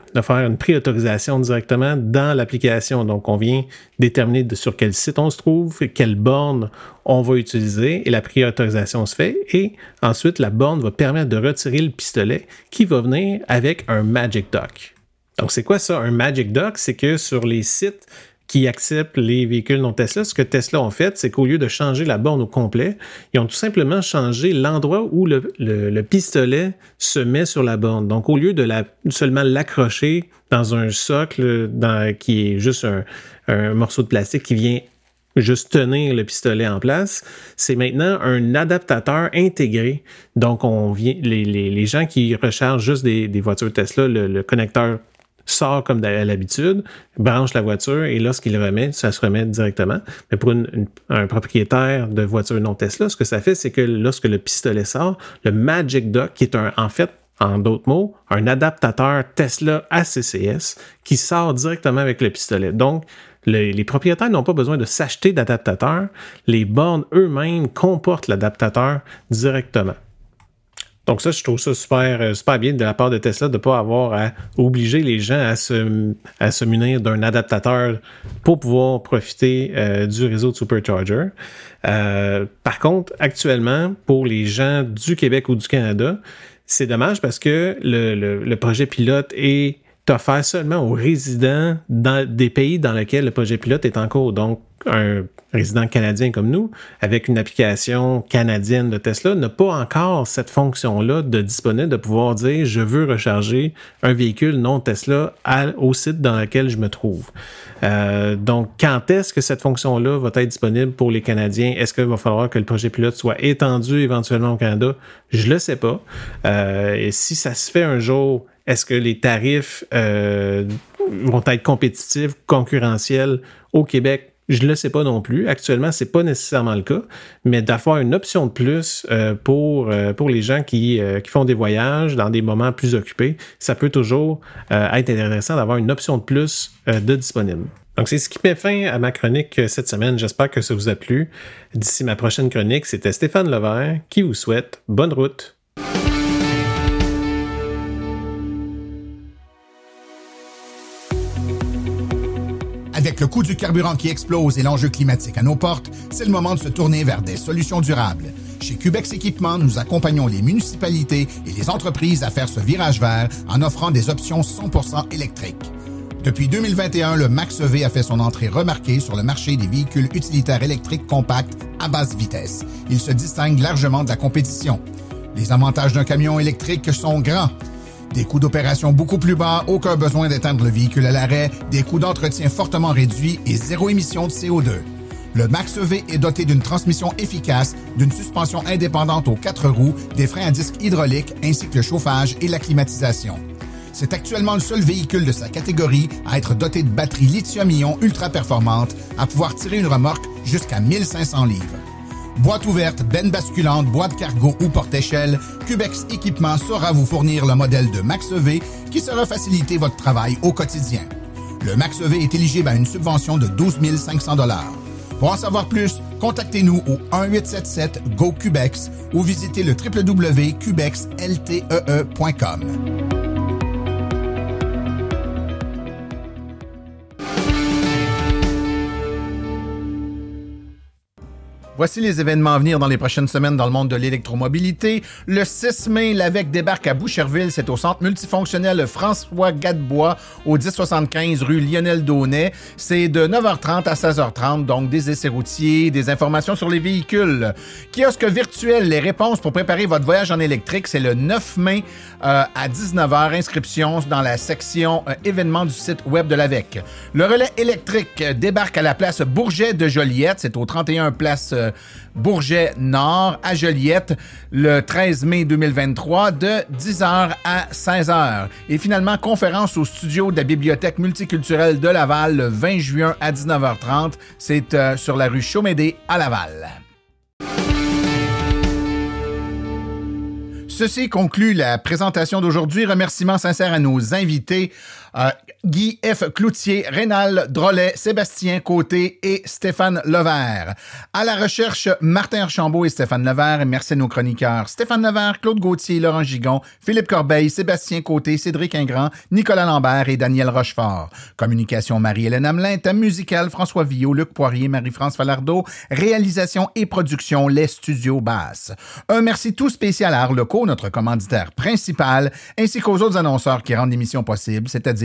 pré-autorisation directement dans l'application. Donc on vient déterminer sur quel site on se trouve, quelle borne on va utiliser et la pré-autorisation se fait. Et ensuite, la borne va permettre de retirer le pistolet qui va venir avec un Magic Dock. Donc, c'est quoi ça, un Magic Dock? C'est que sur les sites qui acceptent les véhicules non Tesla, ce que Tesla ont fait, c'est qu'au lieu de changer la borne au complet, ils ont tout simplement changé l'endroit où le, le- le pistolet se met sur la borne. Donc, au lieu de seulement l'accrocher dans un socle qui est juste un, morceau de plastique qui vient juste tenir le pistolet en place, c'est maintenant un adaptateur intégré. Donc, on vient, les, gens qui rechargent juste des, voitures Tesla, le connecteur sort comme à l'habitude, branche la voiture et lorsqu'il remet, ça se remet directement. Mais pour un propriétaire de voiture non Tesla, ce que ça fait, c'est que lorsque le pistolet sort, le Magic Dock, qui est un, en fait, en d'autres mots, un adaptateur Tesla à CCS qui sort directement avec le pistolet. Donc, le- les propriétaires n'ont pas besoin de s'acheter d'adaptateur. Les bornes eux-mêmes comportent l'adaptateur directement. Donc ça, je trouve ça super, euh, super bien de la part de Tesla de ne pas avoir à obliger les gens à se, munir d'un adaptateur pour pouvoir profiter euh, du réseau de Supercharger. Euh, par contre, actuellement, pour les gens du Québec ou du Canada, c'est dommage parce que le, projet pilote est offert seulement aux résidents des pays dans lesquels le projet pilote est en cours. Donc, un résident canadien comme nous, avec une application canadienne de Tesla, n'a pas encore cette fonction-là de disponible de pouvoir dire je veux recharger un véhicule non Tesla au site dans lequel je me trouve. Euh, donc, quand est-ce que cette fonction-là va être disponible pour les Canadiens? Est-ce qu'il va falloir que le projet pilote soit étendu éventuellement au Canada? Je le sais pas. Euh, et si ça se fait un jour, est-ce que les tarifs euh, vont être compétitifs, concurrentiels au Québec? Je ne le sais pas non plus. Actuellement, c'est pas nécessairement le cas, mais d'avoir une option de plus euh, pour, euh, pour les gens qui, euh, qui font des voyages dans des moments plus occupés, ça peut toujours être intéressant d'avoir une option de plus de disponible. Donc, c'est ce qui met fin à ma chronique cette semaine. J'espère que ça vous a plu. D'ici ma prochaine chronique, c'était Stéphane Levert qui vous souhaite bonne route. Avec le coût du carburant qui explose et l'enjeu climatique à nos portes, c'est le moment de se tourner vers des solutions durables. Chez Cubex Équipement, nous accompagnons les municipalités et les entreprises à faire ce virage vert en offrant des options 100% électriques. Depuis 2021, le Max-EV a fait son entrée remarquée sur le marché des véhicules utilitaires électriques compacts à basse vitesse. Il se distingue largement de la compétition. Les avantages d'un camion électrique sont grands. Des coûts d'opération beaucoup plus bas, aucun besoin d'éteindre le véhicule à l'arrêt, des coûts d'entretien fortement réduits et zéro émission de CO2. Le Max EV est doté d'une transmission efficace, d'une suspension indépendante aux quatre roues, des freins à disque hydrauliques ainsi que le chauffage et la climatisation. C'est actuellement le seul véhicule de sa catégorie à être doté de batteries lithium-ion ultra performantes, à pouvoir tirer une remorque jusqu'à 1500 livres. Boîte ouverte, benne basculante, boîte cargo ou porte-échelle, Cubex Équipement saura vous fournir le modèle de Max EV qui saura faciliter votre travail au quotidien. Le Max EV est éligible à une subvention de 12 500 Pour en savoir plus, contactez-nous au 1-877-GO-CUBEX ou visitez le www.cubexltee.com. Voici les événements à venir dans les prochaines semaines dans le monde de l'électromobilité. Le 6 mai, l'AVEC débarque à Boucherville. C'est au centre multifonctionnel François Gadebois, au 1075 rue Lionel Daunet. C'est de 9h30 à 16h30, donc des essais routiers, des informations sur les véhicules. Kiosque virtuel, les réponses pour préparer votre voyage en électrique, c'est le 9 mai euh, à 19h. Inscription dans la section euh, événements du site web de l'AVEC. Le relais électrique euh, débarque à la place Bourget de Joliette. C'est au 31 place euh, Bourget Nord à Joliette le 13 mai 2023 de 10h à 16h. Et finalement, conférence au studio de la Bibliothèque multiculturelle de Laval le 20 juin à 19h30. C'est sur la rue Chaumédé à Laval. Ceci conclut la présentation d'aujourd'hui. Remerciements sincères à nos invités. Euh, Guy F. Cloutier, Rénal Drolet, Sébastien Côté et Stéphane Levert. À la recherche, Martin Archambault et Stéphane Levert. Merci à nos chroniqueurs Stéphane Levert, Claude Gauthier, Laurent Gigon, Philippe Corbeil, Sébastien Côté, Cédric Ingrand, Nicolas Lambert et Daniel Rochefort. Communication Marie-Hélène Hamelin, thème musical François Villot, Luc Poirier, Marie-France Falardeau, réalisation et production Les Studios Basses. Un merci tout spécial à Arleco, notre commanditaire principal, ainsi qu'aux autres annonceurs qui rendent l'émission possible, c'est-à-dire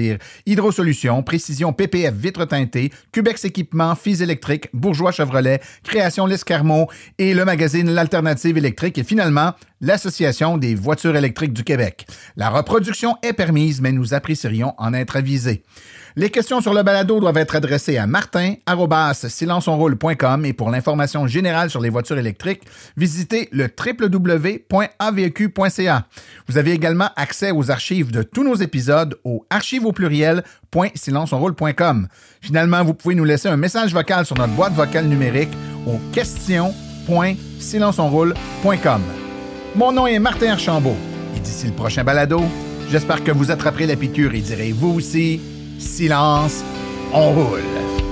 Solutions, Précision PPF Vitre teintée, Cubex Équipement, Fils électrique, Bourgeois Chevrolet, Création L'Escarmot et le magazine L'Alternative électrique et finalement l'Association des voitures électriques du Québec. La reproduction est permise, mais nous apprécierions en être avisés. Les questions sur le balado doivent être adressées à martin.silenceonroule.com et pour l'information générale sur les voitures électriques, visitez le www.avq.ca. Vous avez également accès aux archives de tous nos épisodes au archive au pluriel.silenceonroule.com. Finalement, vous pouvez nous laisser un message vocal sur notre boîte vocale numérique au question.silenceonroule.com. Mon nom est Martin Archambault et d'ici le prochain balado, j'espère que vous attraperez la piqûre et direz vous aussi silence, on roule.